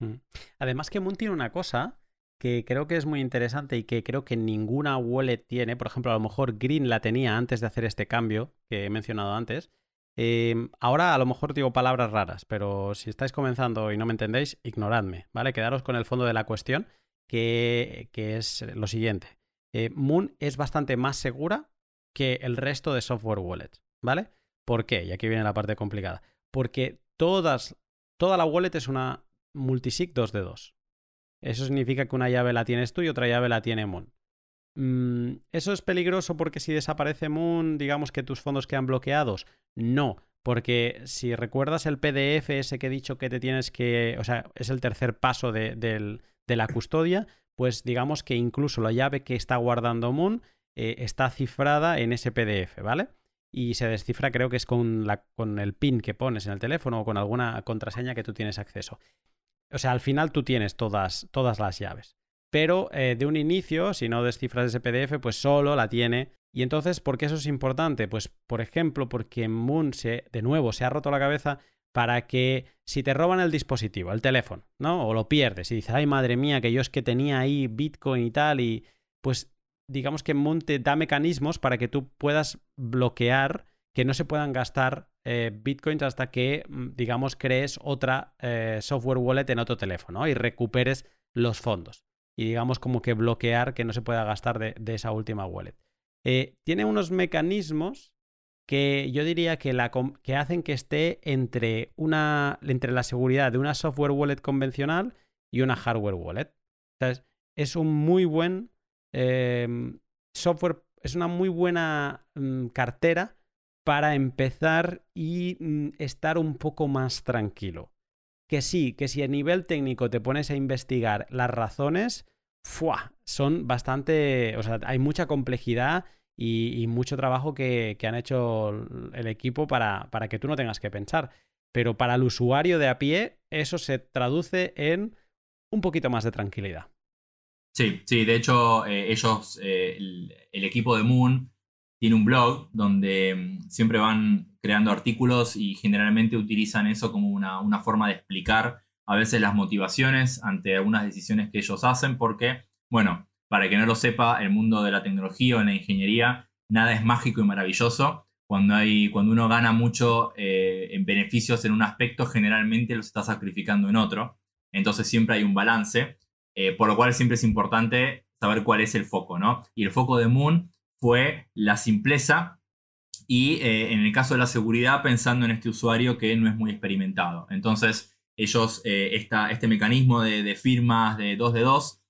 Mm. Además que Moon tiene una cosa que creo que es muy interesante y que creo que ninguna wallet tiene. Por ejemplo, a lo mejor Green la tenía antes de hacer este cambio que he mencionado antes. Em, ahora a lo mejor digo palabras raras, pero si estáis comenzando y no me entendéis, ignoradme, ¿vale? Quedaros con el fondo de la cuestión que, es lo siguiente. Eh, Moon es bastante más segura que el resto de software wallets, ¿vale? ¿Por qué? Y aquí viene la parte complicada. Porque todas, toda la wallet es una multisig 2 de 2. Eso significa que una llave la tienes tú y otra llave la tiene Moon. Mm, ¿Eso es peligroso porque si desaparece Moon, digamos que tus fondos quedan bloqueados? No, porque si recuerdas el PDF ese que he dicho que te tienes que, o sea, es el tercer paso del, de la custodia, pues digamos que incluso la llave que está guardando Moon eh, está cifrada en ese PDF, ¿vale? Y se descifra creo que es con, la, con el PIN que pones en el teléfono o con alguna contraseña que tú tienes acceso. O sea, al final tú tienes todas, todas las llaves. Pero eh, de un inicio, si no descifras ese PDF, pues solo la tiene. Y entonces, ¿por qué eso es importante? Pues, por ejemplo, porque Moon se, de nuevo se ha roto la cabeza para que si te roban el dispositivo, el teléfono, ¿no? O lo pierdes y dices, ay madre mía, que yo es que tenía ahí Bitcoin y tal, y pues digamos que Moon te da mecanismos para que tú puedas bloquear que no se puedan gastar eh, bitcoins hasta que, mm, digamos, crees otra eh, software wallet en otro teléfono y recuperes los fondos. Y digamos como que bloquear que no se pueda gastar de, esa última wallet. Eh, tiene unos mecanismos que yo diría que, la, que hacen que esté entre, una, entre la seguridad de una software wallet convencional y una hardware wallet. es un muy buen em, software, es una muy buena mm, cartera para empezar y mm, estar un poco más tranquilo. Que sí, que si a nivel técnico te pones a investigar las razones, son bastante, o sea, hay mucha complejidad y, mucho trabajo que, han hecho el equipo para, para que tú no tengas que pensar. Pero para el usuario de a pie, eso se traduce en un poquito más de tranquilidad. Sí, sí, de hecho, eh, ellos, eh, el, equipo de Moon, tiene un blog donde mm, siempre van creando artículos y generalmente utilizan eso como una, una forma de explicar a veces las motivaciones ante algunas decisiones que ellos hacen, porque, bueno, para que no lo sepa, el mundo de la tecnología o en la ingeniería, nada es mágico y maravilloso. Cuando, hay, cuando uno gana mucho eh, en beneficios en un aspecto, generalmente los está sacrificando en otro. Entonces siempre hay un balance, eh, por lo cual siempre es importante saber cuál es el foco, ¿no? Y el foco de Moon fue la simpleza y eh, en el caso de la seguridad pensando en este usuario que no es muy experimentado. Entonces ellos, este mecanismo de, firmas de 2 de 2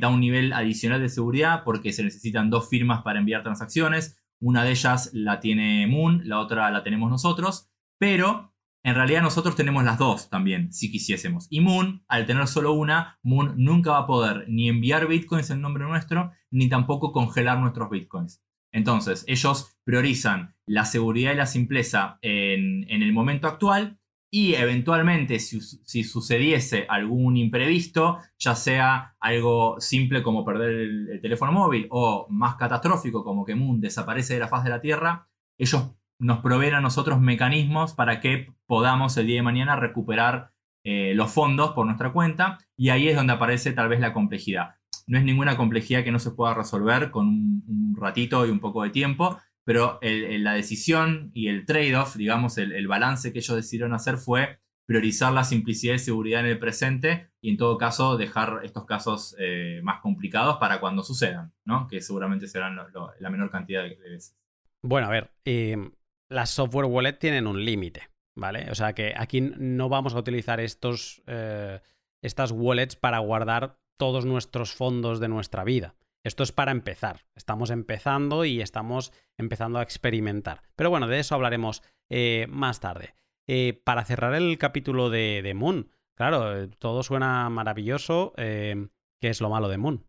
da un nivel adicional de seguridad porque se necesitan dos firmas para enviar transacciones una de ellas la tiene Moon, la otra la tenemos nosotros, pero en realidad nosotros tenemos las dos también, si quisiésemos. Y Moon, al tener solo una, Moon nunca va a poder ni enviar bitcoins en nombre nuestro, ni tampoco congelar nuestros bitcoins. Entonces, ellos priorizan la seguridad y la simpleza en, el momento actual y eventualmente si, sucediese algún imprevisto, ya sea algo simple como perder el, teléfono móvil o más catastrófico como que Moon desaparece de la faz de la Tierra, ellos nos proveen a nosotros mecanismos para que podamos el día de mañana recuperar eh, los fondos por nuestra cuenta y ahí es donde aparece tal vez la complejidad. No es ninguna complejidad que no se pueda resolver con un ratito y un poco de tiempo, pero la decisión y el trade-off, digamos, el, balance que ellos decidieron hacer fue priorizar la simplicidad y seguridad en el presente y en todo caso dejar estos casos eh, más complicados para cuando sucedan, ¿no? que seguramente serán la menor cantidad de, veces. Bueno, a ver, em, las software wallet tienen un límite, ¿vale? O sea que aquí no vamos a utilizar estos, eh, estas wallets para guardar todos nuestros fondos de nuestra vida. Esto es para empezar. Estamos empezando y estamos empezando a experimentar. Pero bueno, de eso hablaremos eh, más tarde. Eh, para cerrar el capítulo de, Moon, claro, todo suena maravilloso. ¿Qué es lo malo de Moon?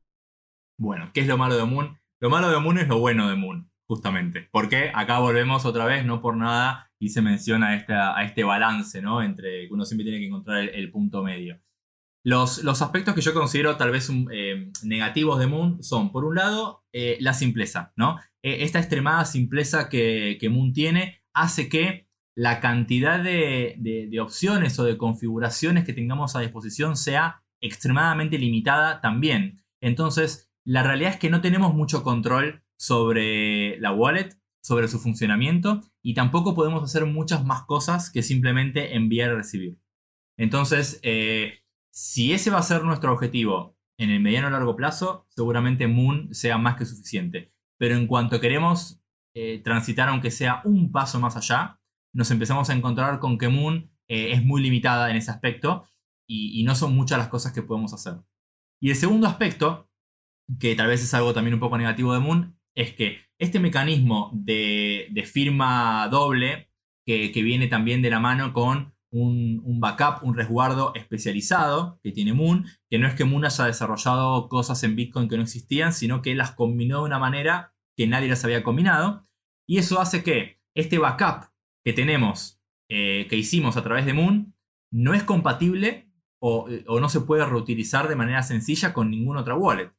Bueno, ¿qué es lo malo de Moon? Lo malo de Moon es lo bueno de Moon, justamente. Porque acá volvemos otra vez, no por nada, y se menciona a este balance, ¿no? Entre que uno siempre tiene que encontrar el punto medio. Los, aspectos que yo considero tal vez eh, negativos de Moon son, por un lado, eh, la simpleza, ¿no? Eh, esta extremada simpleza que, Moon tiene hace que la cantidad de, opciones o de configuraciones que tengamos a disposición sea extremadamente limitada también. Entonces, la realidad es que no tenemos mucho control sobre la wallet, sobre su funcionamiento y tampoco podemos hacer muchas más cosas que simplemente enviar y recibir. Entonces, si ese va a ser nuestro objetivo en el mediano o largo plazo, seguramente Moon sea más que suficiente. Pero en cuanto queremos eh, transitar, aunque sea un paso más allá, nos empezamos a encontrar con que Moon eh, es muy limitada en ese aspecto y, no son muchas las cosas que podemos hacer. Y el segundo aspecto, que tal vez es algo también un poco negativo de Moon, es que este mecanismo de, firma doble, que, viene también de la mano con un, backup, un resguardo especializado que tiene Moon, que no es que Moon haya desarrollado cosas en Bitcoin que no existían, sino que las combinó de una manera que nadie las había combinado. Y eso hace que este backup que tenemos, eh, que hicimos a través de Moon, no es compatible o, no se puede reutilizar de manera sencilla con ninguna otra wallet.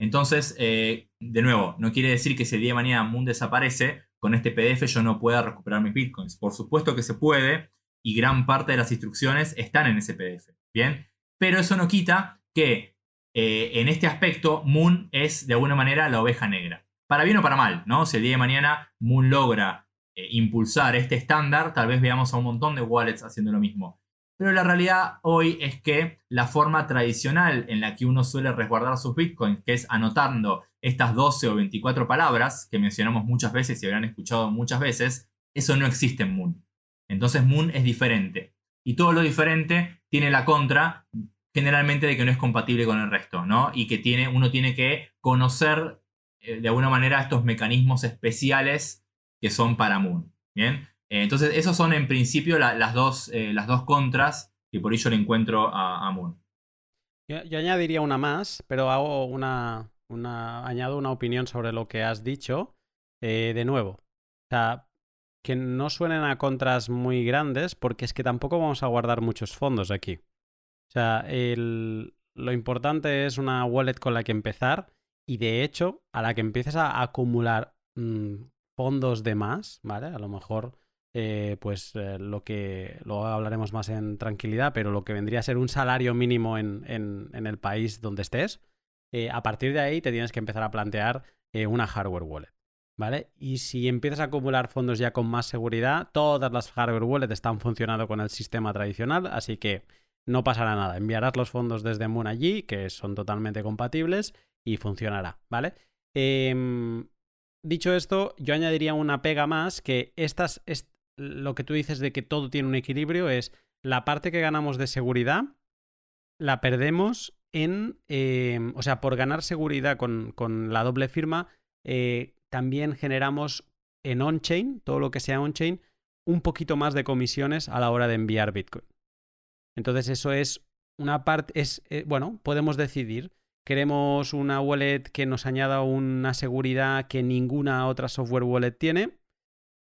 Entonces, eh, de nuevo, no quiere decir que si el día de mañana Moon desaparece, con este PDF yo no pueda recuperar mis bitcoins. Por supuesto que se puede, y gran parte de las instrucciones están en ese PDF. Bien, pero eso no quita que eh, en este aspecto Moon es de alguna manera la oveja negra. Para bien o para mal, ¿no? Si el día de mañana Moon logra eh, impulsar este estándar, tal vez veamos a un montón de wallets haciendo lo mismo. Pero la realidad hoy es que la forma tradicional en la que uno suele resguardar sus bitcoins, que es anotando estas 12 o 24 palabras que mencionamos muchas veces y habrán escuchado muchas veces, eso no existe en Moon. Entonces Moon es diferente. Y todo lo diferente tiene la contra generalmente de que no es compatible con el resto, ¿no? Y que tiene, uno tiene que conocer eh, de alguna manera estos mecanismos especiales que son para Moon. ¿Bien? Eh, entonces, esos son en principio las, dos, eh, las dos contras que por ello le encuentro a, Moon. Yo, añadiría una más, pero hago una, añado una opinión sobre lo que has dicho. de nuevo, o sea, que no suenen a contras muy grandes porque es que tampoco vamos a guardar muchos fondos aquí. O sea, lo importante es una wallet con la que empezar y de hecho a la que empieces a acumular mm, fondos de más, ¿vale? A lo mejor, eh, pues eh, lo que, luego hablaremos más en tranquilidad, pero lo que vendría a ser un salario mínimo en, en, el país donde estés, eh, a partir de ahí te tienes que empezar a plantear una hardware wallet. ¿Vale? Y si empiezas a acumular fondos ya con más seguridad, todas las hardware wallets están funcionando con el sistema tradicional, así que no pasará nada. Enviarás los fondos desde Moon allí, que son totalmente compatibles, y funcionará, ¿vale? Em, dicho esto, yo añadiría una pega más, que estas, es, lo que tú dices de que todo tiene un equilibrio es la parte que ganamos de seguridad, la perdemos en, em, o sea, por ganar seguridad con, con la doble firma, eh, también generamos en on-chain, todo lo que sea on-chain, un poquito más de comisiones a la hora de enviar Bitcoin. Entonces eso es una parte, es, eh, bueno, podemos decidir, queremos una wallet que nos añada una seguridad que ninguna otra software wallet tiene,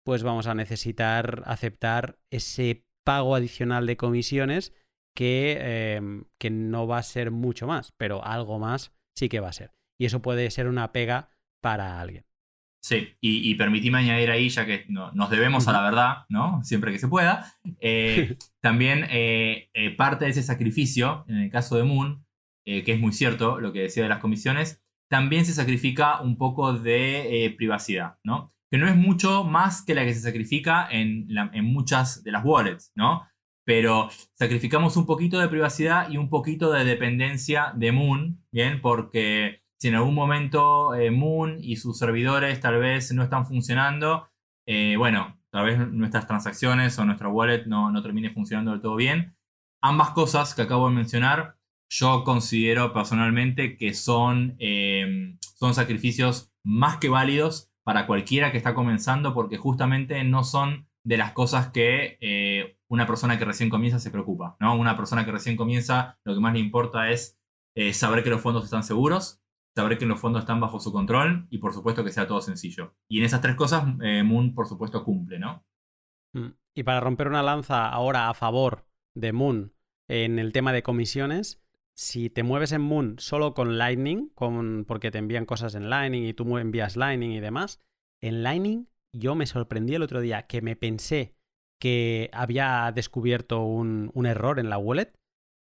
pues vamos a necesitar aceptar ese pago adicional de comisiones que, em, que no va a ser mucho más, pero algo más sí que va a ser. Y eso puede ser una pega para alguien. Sí, y, y añadir ahí, ya que nos debemos a la verdad, ¿no? Siempre que se pueda. Eh, también eh, eh, parte de ese sacrificio, en el caso de Moon, que es muy cierto lo que decía de las comisiones, también se sacrifica un poco de privacidad, ¿no? Que no es mucho más que la que se sacrifica en, en muchas de las wallets, ¿no? Pero sacrificamos un poquito de privacidad y un poquito de dependencia de Moon, ¿bien? Porque si en algún momento eh, Moon y sus servidores tal vez no están funcionando, eh, bueno, tal vez nuestras transacciones o nuestra wallet no, no termine funcionando del todo bien. Ambas cosas que acabo de mencionar, yo considero personalmente que son, em, son sacrificios más que válidos para cualquiera que está comenzando porque justamente no son de las cosas que eh, una persona que recién comienza se preocupa. ¿no? Una persona que recién comienza lo que más le importa es saber que los fondos están seguros, saber que los fondos están bajo su control y por supuesto que sea todo sencillo. Y en esas tres cosas eh, Moon por supuesto cumple, ¿no? Mm. Y para romper una lanza ahora a favor de Moon en el tema de comisiones, si te mueves en Moon solo con Lightning, con, porque te envían cosas en Lightning y tú envías Lightning y demás, en Lightning yo me sorprendí el otro día que me pensé que había descubierto un, error en la wallet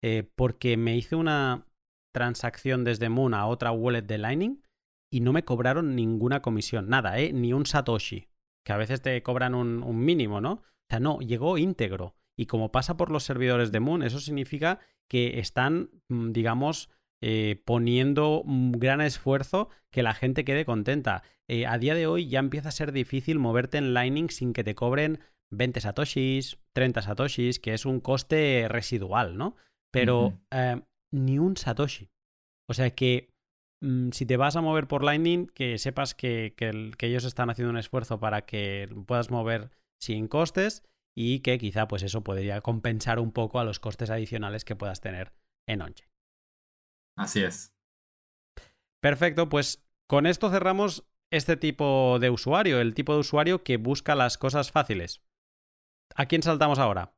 eh, porque me hice una, transacción desde Moon a otra wallet de Lightning y no me cobraron ninguna comisión, nada, ¿eh? Ni un Satoshi, que a veces te cobran un, mínimo, ¿no? O sea, no, llegó íntegro. Y como pasa por los servidores de Moon, eso significa que están, mm, digamos, eh, poniendo un gran esfuerzo que la gente quede contenta. Eh, a día de hoy ya empieza a ser difícil moverte en Lightning sin que te cobren 20 satoshis, 30 satoshis, que es un coste residual, ¿no? Pero ni un Satoshi. O sea que mm, si te vas a mover por Lightning, que sepas que, ellos están haciendo un esfuerzo para que puedas mover sin costes y que quizá pues eso podría compensar un poco a los costes adicionales que puedas tener en Onchain. Así es. Perfecto, pues con esto cerramos este tipo de usuario, el tipo de usuario que busca las cosas fáciles. ¿A quién saltamos ahora?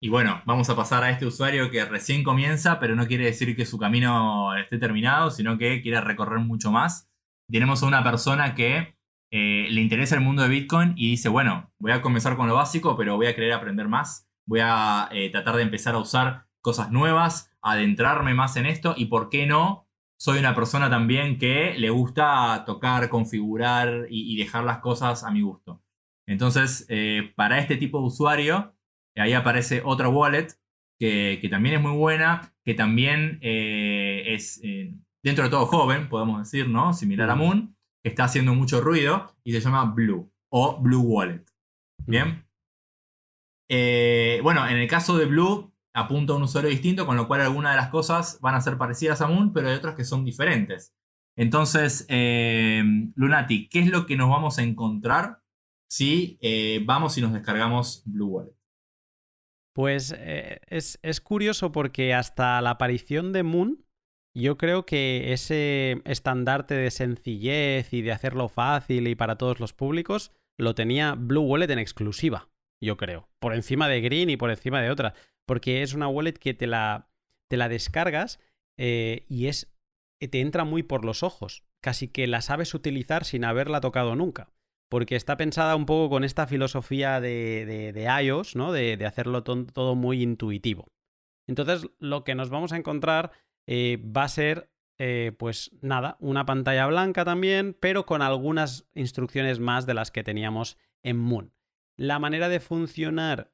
Y bueno, vamos a pasar a este usuario que recién comienza, pero no quiere decir que su camino esté terminado, sino que quiere recorrer mucho más. Tenemos a una persona que eh, le interesa el mundo de Bitcoin y dice, bueno, voy a comenzar con lo básico, pero voy a querer aprender más, voy a eh, tratar de empezar a usar cosas nuevas, adentrarme más en esto y, ¿por qué no? Soy una persona también que le gusta tocar, configurar y, dejar las cosas a mi gusto. Entonces, eh, para este tipo de usuario, ahí aparece otra wallet que, también es muy buena, que también es dentro de todo joven, podemos decir, ¿no? Similar a. Moon, que está haciendo mucho ruido y se llama Blue o Blue Wallet. Bien. Eh, bueno, en el caso de Blue apunta a un usuario distinto, con lo cual algunas de las cosas van a ser parecidas a Moon, pero hay otras que son diferentes. Entonces, Lunati, ¿qué es lo que nos vamos a encontrar si vamos y nos descargamos Blue Wallet? Pues eh, es, curioso porque hasta la aparición de Moon, yo creo que ese estandarte de sencillez y de hacerlo fácil y para todos los públicos lo tenía Blue Wallet en exclusiva, yo creo. Por encima de Green y por encima de otra. Porque es una wallet que te la, te la descargas eh, y es, te entra muy por los ojos. Casi que la sabes utilizar sin haberla tocado nunca. porque está pensada un poco con esta filosofía de, de, iOS, ¿no? De, hacerlo todo muy intuitivo. Entonces, lo que nos vamos a encontrar eh, va a ser, eh, pues nada, una pantalla blanca también, pero con algunas instrucciones más de las que teníamos en Moon. La manera de funcionar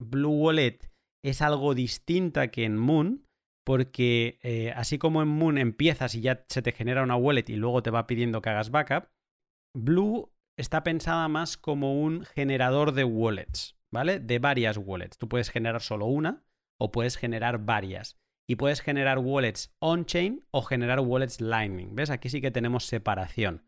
Blue Wallet es algo distinta que en Moon, porque eh, así como en Moon empiezas y ya se te genera una wallet y luego te va pidiendo que hagas backup, Blue está pensada más como un generador de wallets, ¿vale? De varias wallets. Tú puedes generar solo una o puedes generar varias. Y puedes generar wallets on-chain o generar wallets Lightning. ¿Ves? Aquí sí que tenemos separación.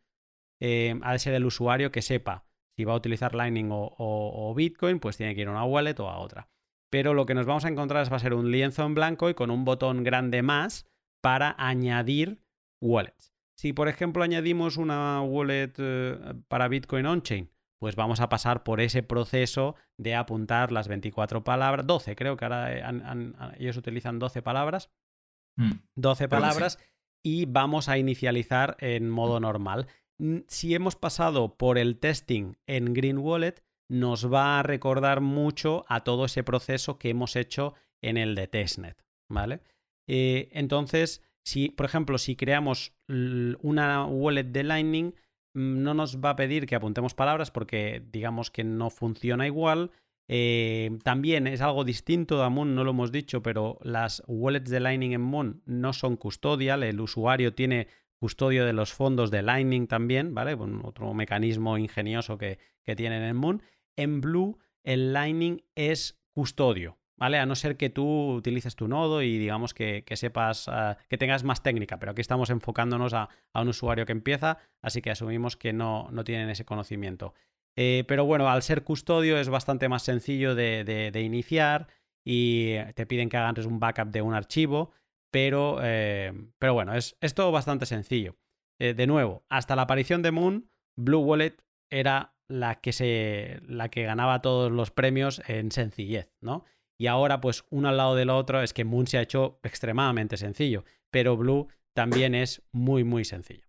Eh, ha de ser el usuario que sepa si va a utilizar Lightning o Bitcoin, pues tiene que ir a una wallet o a otra pero lo que nos vamos a encontrar va a ser un lienzo en blanco y con un botón grande más para añadir wallets. Si, por ejemplo, añadimos una wallet eh, para Bitcoin on-chain, pues vamos a pasar por ese proceso de apuntar las 24 palabras, 12, creo que ahora ellos utilizan 12 palabras, 12 mm. palabras, y vamos a inicializar en modo normal. Si hemos pasado por el testing en Green Wallet, nos va a recordar mucho a todo ese proceso que hemos hecho en el de testnet, ¿vale? Eh, entonces, si, por ejemplo, si creamos una wallet de Lightning, no nos va a pedir que apuntemos palabras porque digamos que no funciona igual. Eh, también es algo distinto de Moon, no lo hemos dicho, pero las wallets de Lightning en Moon no son custodial, el usuario tiene custodio de los fondos de Lightning también, ¿vale? otro mecanismo ingenioso que, que tienen en Moon. En Blue, el Lightning es custodio, ¿vale? A no ser que tú utilices tu nodo y digamos que, sepas, ah, que tengas más técnica, pero aquí estamos enfocándonos a, un usuario que empieza, así que asumimos que no, no tienen ese conocimiento. Eh, pero bueno, al ser custodio es bastante más sencillo de, iniciar y te piden que hagas un backup de un archivo, pero, eh, pero bueno, es, es, todo bastante sencillo. Eh, de nuevo, hasta la aparición de Moon, Blue Wallet era la que, se, la que ganaba todos los premios en sencillez, ¿no? Y ahora, pues uno al lado del otro, es que Moon se ha hecho extremadamente sencillo, pero Blue también es muy, muy sencillo.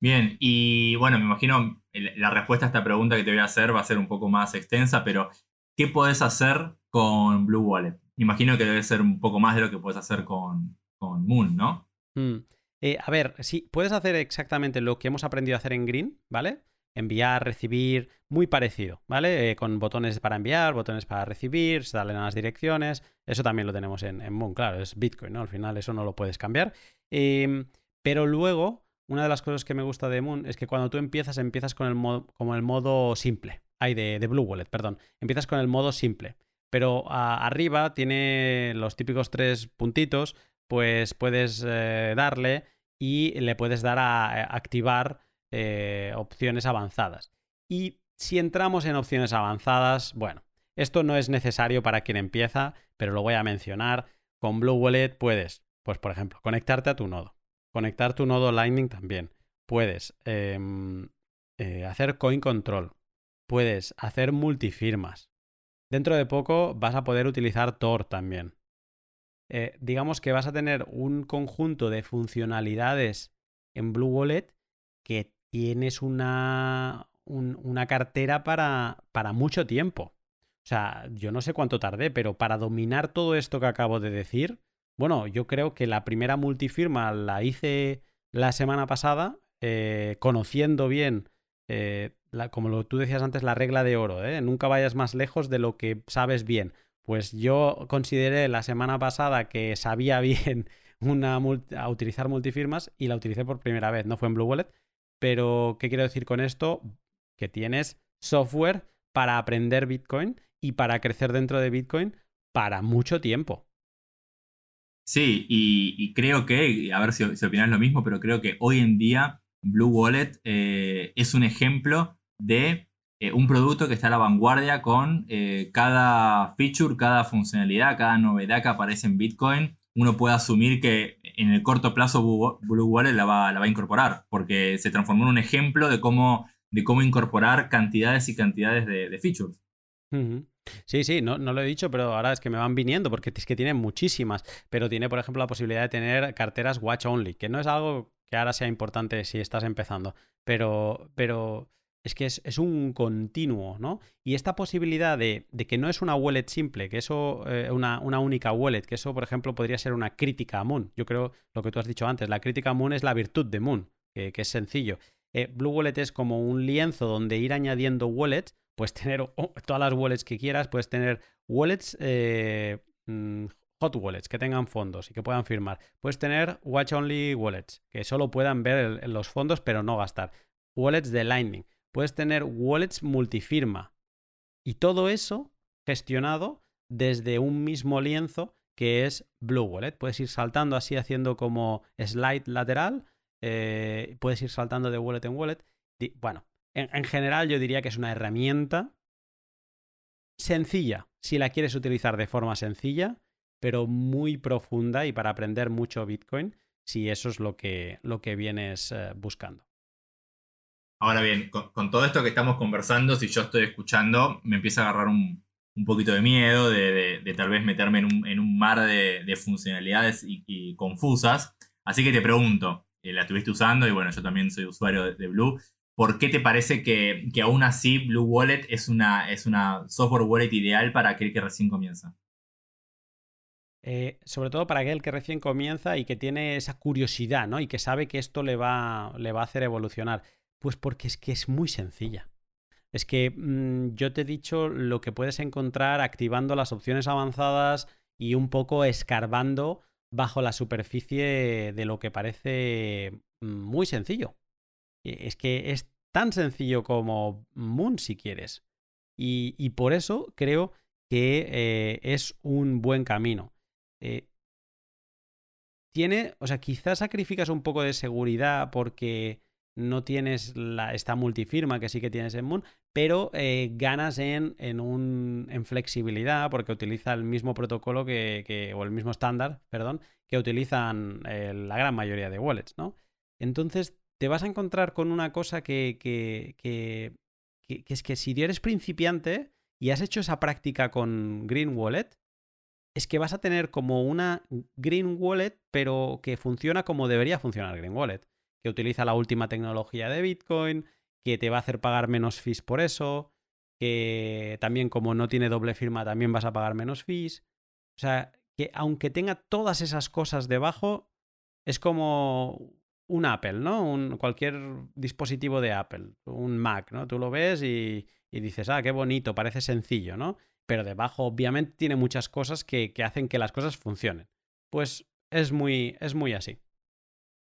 Bien, y bueno, me imagino la respuesta a esta pregunta que te voy a hacer va a ser un poco más extensa, pero ¿qué puedes hacer con Blue Wallet? Imagino que debe ser un poco más de lo que puedes hacer con, con Moon, ¿no? Mm. Eh, a ver, sí, puedes hacer exactamente lo que hemos aprendido a hacer en Green, ¿vale? Enviar, recibir, muy parecido, ¿vale? Eh, con botones para enviar, botones para recibir, se salen las direcciones, eso también lo tenemos en, Moon, claro, es Bitcoin, ¿no? Al final eso no lo puedes cambiar. Em, pero luego, una de las cosas que me gusta de Moon es que cuando tú empiezas, empiezas con el modo, como el modo simple, hay de, Blue Wallet, perdón, empiezas con el modo simple, pero arriba tiene los típicos tres puntitos, pues puedes eh, darle y le puedes dar a activar eh, opciones avanzadas. Y si entramos en opciones avanzadas, bueno, esto no es necesario para quien empieza, pero lo voy a mencionar. Con Blue Wallet puedes, pues por ejemplo, conectarte a tu nodo. Conectar tu nodo Lightning también. Puedes em, eh, hacer coin control. Puedes hacer multifirmas. Dentro de poco vas a poder utilizar Tor también. Eh, digamos que vas a tener un conjunto de funcionalidades en Blue Wallet que tienes una, una cartera para, para mucho tiempo. O sea, yo no sé cuánto tardé, pero para dominar todo esto que acabo de decir, bueno, yo creo que la primera multifirma la hice la semana pasada, eh, conociendo bien, eh, como lo, tú decías antes, la regla de oro, ¿eh? nunca vayas más lejos de lo que sabes bien. Pues yo consideré la semana pasada que sabía bien una a utilizar multifirmas y la utilicé por primera vez, no fue en Blue Wallet, pero, ¿qué quiero decir con esto? Que tienes software para aprender Bitcoin y para crecer dentro de Bitcoin para mucho tiempo. Sí, y, creo que, a ver si, opinas lo mismo, pero creo que hoy en día Blue Wallet eh, es un ejemplo de eh, un producto que está a la vanguardia con eh, cada feature, cada funcionalidad, cada novedad que aparece en Bitcoin uno puede asumir que en el corto plazo Blue Wallet la va, a incorporar, porque se transformó en un ejemplo de cómo, incorporar cantidades y cantidades de, features. Sí, sí, no, no, lo he dicho, pero ahora es que me van viniendo, porque es que tiene muchísimas. Pero tiene, por ejemplo, la posibilidad de tener carteras watch only, que no es algo que ahora sea importante si estás empezando. Pero, pero es que es, un continuo, ¿no? Y esta posibilidad de, que no es una wallet simple, que eso, eh, una, única wallet, que eso, por ejemplo, podría ser una crítica a Moon. Yo creo lo que tú has dicho antes, la crítica a Moon es la virtud de Moon, que, es sencillo. Eh, Blue Wallet es como un lienzo donde ir añadiendo wallets, puedes tener todas las wallets que quieras, puedes tener wallets eh, mm, hot wallets que tengan fondos y que puedan firmar. Puedes tener watch only wallets que solo puedan ver los fondos pero no gastar. Wallets de Lightning puedes tener wallets multifirma. Y todo eso gestionado desde un mismo lienzo que es Blue Wallet. Puedes ir saltando así haciendo como slide lateral, eh, puedes ir saltando de wallet en wallet. bueno, en, general yo diría que es una herramienta sencilla, si la quieres utilizar de forma sencilla, pero muy profunda y para aprender mucho Bitcoin, si eso es lo que, lo que vienes eh, buscando. Ahora bien, con, todo esto que estamos conversando, si yo estoy escuchando, me empieza a agarrar un, poquito de miedo de, tal vez meterme en un, mar de, funcionalidades y, confusas. Así que te pregunto, eh, la estuviste usando y bueno, yo también soy usuario de, Blue. ¿Por qué te parece que, aún así Blue Wallet es una, es una software wallet ideal para aquel que recién comienza? Eh, sobre todo para aquel que recién comienza y que tiene esa curiosidad, ¿no? Y que sabe que esto le va, le va a hacer evolucionar. Pues porque es que es muy sencilla. Es que mm, yo te he dicho lo que puedes encontrar activando las opciones avanzadas y un poco escarbando bajo la superficie de lo que parece mm, muy sencillo. E, es que es tan sencillo como Moon si quieres. Y, por eso creo que eh, es un buen camino. Eh, tiene, o sea, quizás sacrificas un poco de seguridad porque no tienes la, esta multifirma que sí que tienes en Moon, pero eh, ganas en, en, flexibilidad porque utiliza el mismo protocolo que, o el mismo estándar, perdón, que utilizan eh, la gran mayoría de wallets, ¿no? Entonces te vas a encontrar con una cosa que, que, que, que es que si eres principiante y has hecho esa práctica con Green Wallet, es que vas a tener como una Green Wallet, pero que funciona como debería funcionar Green Wallet que utiliza la última tecnología de Bitcoin, que te va a hacer pagar menos fees por eso, que también como no tiene doble firma también vas a pagar menos fees. O sea, que aunque tenga todas esas cosas debajo, es como un Apple, ¿no? Un, cualquier dispositivo de Apple, un Mac, ¿no? Tú lo ves y, dices, ah, qué bonito, parece sencillo, ¿no? Pero debajo obviamente tiene muchas cosas que, que hacen que las cosas funcionen. Pues es muy, es muy así.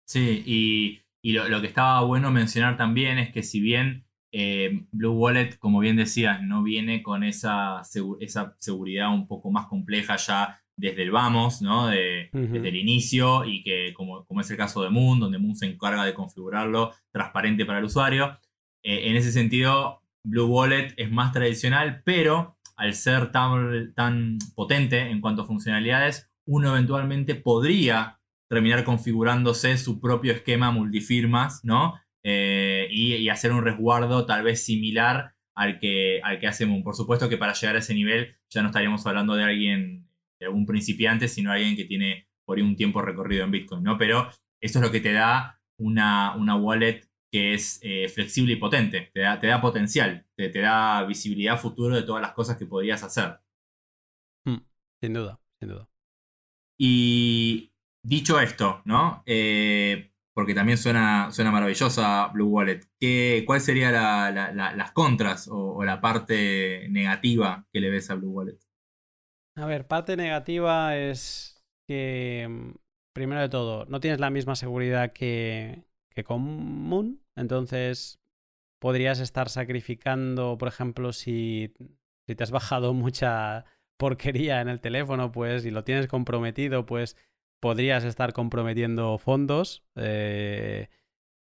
Sí, y, lo, que estaba bueno mencionar también es que si bien eh, Blue Wallet, como bien decías, no viene con esa, esa seguridad un poco más compleja ya desde el vamos, ¿no? desde el inicio, y que como, como, es el caso de Moon, donde Moon se encarga de configurarlo transparente para el usuario. Eh, en ese sentido, Blue Wallet es más tradicional, pero al ser tan, tan potente en cuanto a funcionalidades, uno eventualmente podría terminar configurándose su propio esquema multifirmas, ¿no? Eh, y, hacer un resguardo tal vez similar al que, al que hace Moon. Por supuesto que para llegar a ese nivel ya no estaríamos hablando de alguien, de algún principiante, sino alguien que tiene por ahí un tiempo recorrido en Bitcoin, ¿no? Pero eso es lo que te da una, una wallet que es eh, flexible y potente, te da, te da potencial, te, te, da visibilidad futuro de todas las cosas que podrías hacer. Hmm, sin duda, sin duda. Y Dicho esto, ¿no? Eh, porque también suena, suena maravillosa Blue Wallet. ¿Qué, ¿Cuál sería las contras o, la parte negativa que le ves a Blue Wallet? A ver, parte negativa es que, mm, primero de todo, no tienes la misma seguridad que, que con Moon. Entonces, podrías estar sacrificando, por ejemplo, si, si te has bajado mucha porquería en el teléfono, pues, y lo tienes comprometido, pues podrías estar comprometiendo fondos, eh,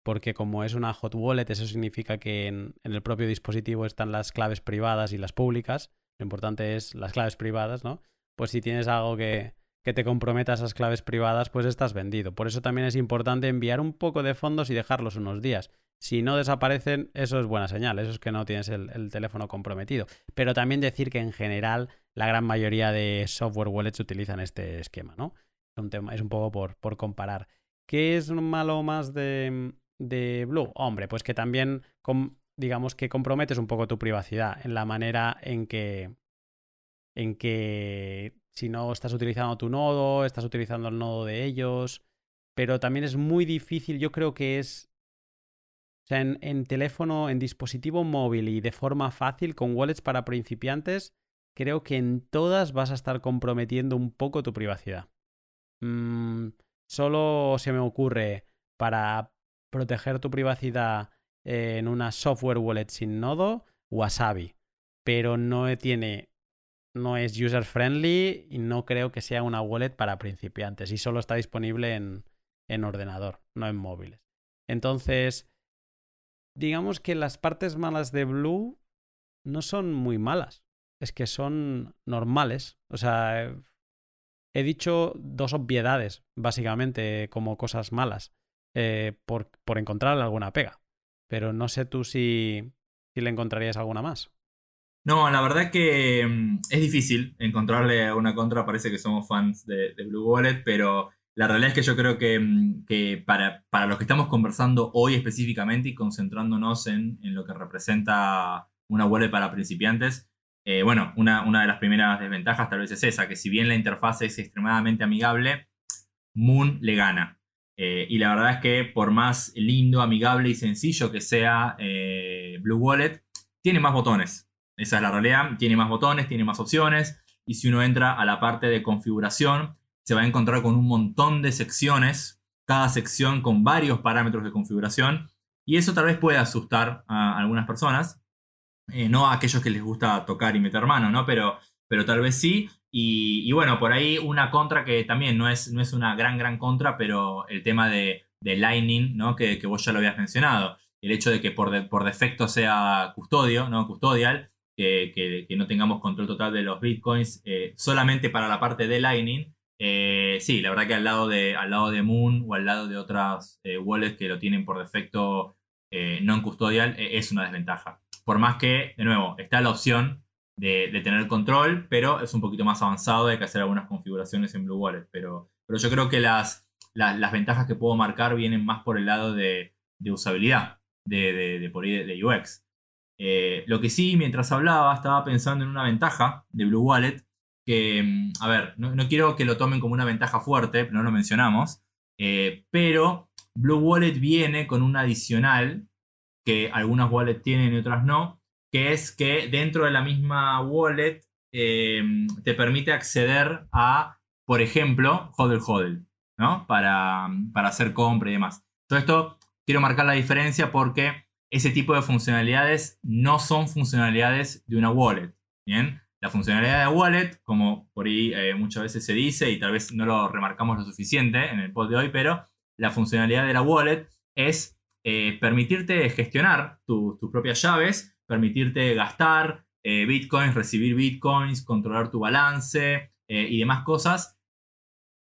porque como es una hot wallet, eso significa que en, el propio dispositivo están las claves privadas y las públicas. Lo importante es las claves privadas, ¿no? Pues si tienes algo que, que te comprometa esas claves privadas, pues estás vendido. Por eso también es importante enviar un poco de fondos y dejarlos unos días. Si no desaparecen, eso es buena señal, eso es que no tienes el, teléfono comprometido. Pero también decir que en general la gran mayoría de software wallets utilizan este esquema, ¿no? Un tema, es un poco por, comparar. ¿Qué es malo más de, de Blue? Hombre, pues que también digamos que comprometes un poco tu privacidad en la manera en que, en que si no estás utilizando tu nodo, estás utilizando el nodo de ellos, pero también es muy difícil, yo creo que es, o sea, en, en teléfono, en dispositivo móvil y de forma fácil, con wallets para principiantes, creo que en todas vas a estar comprometiendo un poco tu privacidad. Mm, solo se me ocurre para proteger tu privacidad en una software wallet sin nodo, Wasabi. Pero no tiene. No es user friendly y no creo que sea una wallet para principiantes. Y solo está disponible en, en ordenador, no en móviles. Entonces, digamos que las partes malas de Blue no son muy malas es que son normales. O sea, he dicho dos obviedades, básicamente, como cosas malas, eh, por, por encontrarle alguna pega. Pero no sé tú si, si le encontrarías alguna más. No, la verdad que mm, es difícil encontrarle alguna contra. Parece que somos fans de, Blue Wallet, pero la realidad es que yo creo que, mm, que para, para, los que estamos conversando hoy específicamente y concentrándonos en, en, lo que representa una wallet para principiantes, eh, bueno, una, una, de las primeras desventajas tal vez es esa, que si bien la interfaz es extremadamente amigable, Moon le gana. Eh, y la verdad es que por más lindo, amigable y sencillo que sea eh, Blue Wallet, tiene más botones. Esa es la realidad, tiene más botones, tiene más opciones. Y si uno entra a la parte de configuración, se va a encontrar con un montón de secciones, cada sección con varios parámetros de configuración. Y eso tal vez puede asustar a algunas personas. Eh, no a aquellos que les gusta tocar y meter mano, ¿no? Pero, pero tal vez sí. Y, bueno, por ahí una contra que también no es, no es una gran, gran contra, pero el tema de, Lightning, ¿no? Que, vos ya lo habías mencionado. El hecho de que por, por defecto sea custodio, ¿no? Custodial, que, no tengamos control total de los bitcoins eh, solamente para la parte de Lightning. Eh, sí, la verdad que al lado, de, al lado de Moon o al lado de otras wallets que lo tienen por defecto non custodial es una desventaja. Por más que, de nuevo, está la opción de, tener control, pero es un poquito más avanzado, hay que hacer algunas configuraciones en Blue Wallet. Pero, pero yo creo que las, las, ventajas que puedo marcar vienen más por el lado de, usabilidad, de, por de UX. Eh, lo que sí, mientras hablaba, estaba pensando en una ventaja de Blue Wallet, que, mm, a ver, no, quiero que lo tomen como una ventaja fuerte, no lo mencionamos, eh, pero Blue Wallet viene con un adicional que algunas wallets tienen y otras no, que es que dentro de la misma wallet em, te permite acceder a, por ejemplo, HODL HODL, ¿no? Para, para hacer compra y demás. Todo esto quiero marcar la diferencia porque ese tipo de funcionalidades no son funcionalidades de una wallet, ¿bien? La funcionalidad de wallet, como por ahí eh, muchas veces se dice y tal vez no lo remarcamos lo suficiente en el post de hoy, pero la funcionalidad de la wallet es eh, permitirte gestionar tus propias llaves, permitirte gastar eh, bitcoins, recibir bitcoins, controlar tu balance eh, y demás cosas.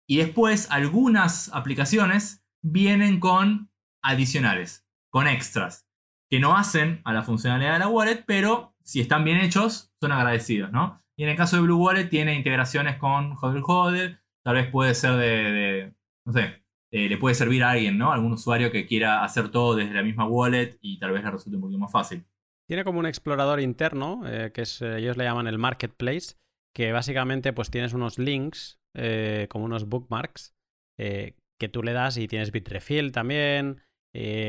Y después algunas aplicaciones vienen con adicionales, con extras, que no hacen a la funcionalidad de la wallet, pero si están bien hechos, son agradecidos, ¿no? Y en el caso de Blue Wallet tiene integraciones con Hodl Hodl, tal vez puede ser de no sé, eh, le puede servir a alguien, ¿no? Algún usuario que quiera hacer todo desde la misma wallet y tal vez le resulte un poquito más fácil. Tiene como un explorador interno, eh, que es, ellos le llaman el marketplace, que básicamente pues tienes unos links, eh, como unos bookmarks, que tú le das y tienes Bitrefill también,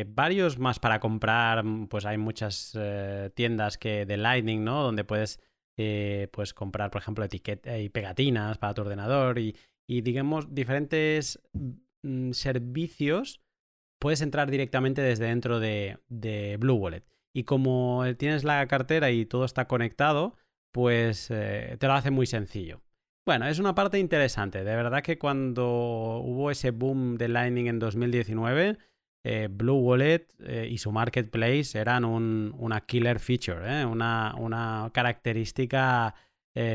varios más para comprar, pues hay muchas tiendas que de Lightning, ¿no? Donde puedes pues comprar, por ejemplo, etiquetas y pegatinas para tu ordenador y digamos diferentes Mm, servicios, puedes entrar directamente desde dentro de, Blue Wallet. Y como tienes la cartera y todo está conectado, pues eh, te lo hace muy sencillo. Bueno, es una parte interesante. De verdad que cuando hubo ese boom de Lightning en 2019, eh, Blue Wallet eh, y su marketplace eran una killer feature, una, una, característica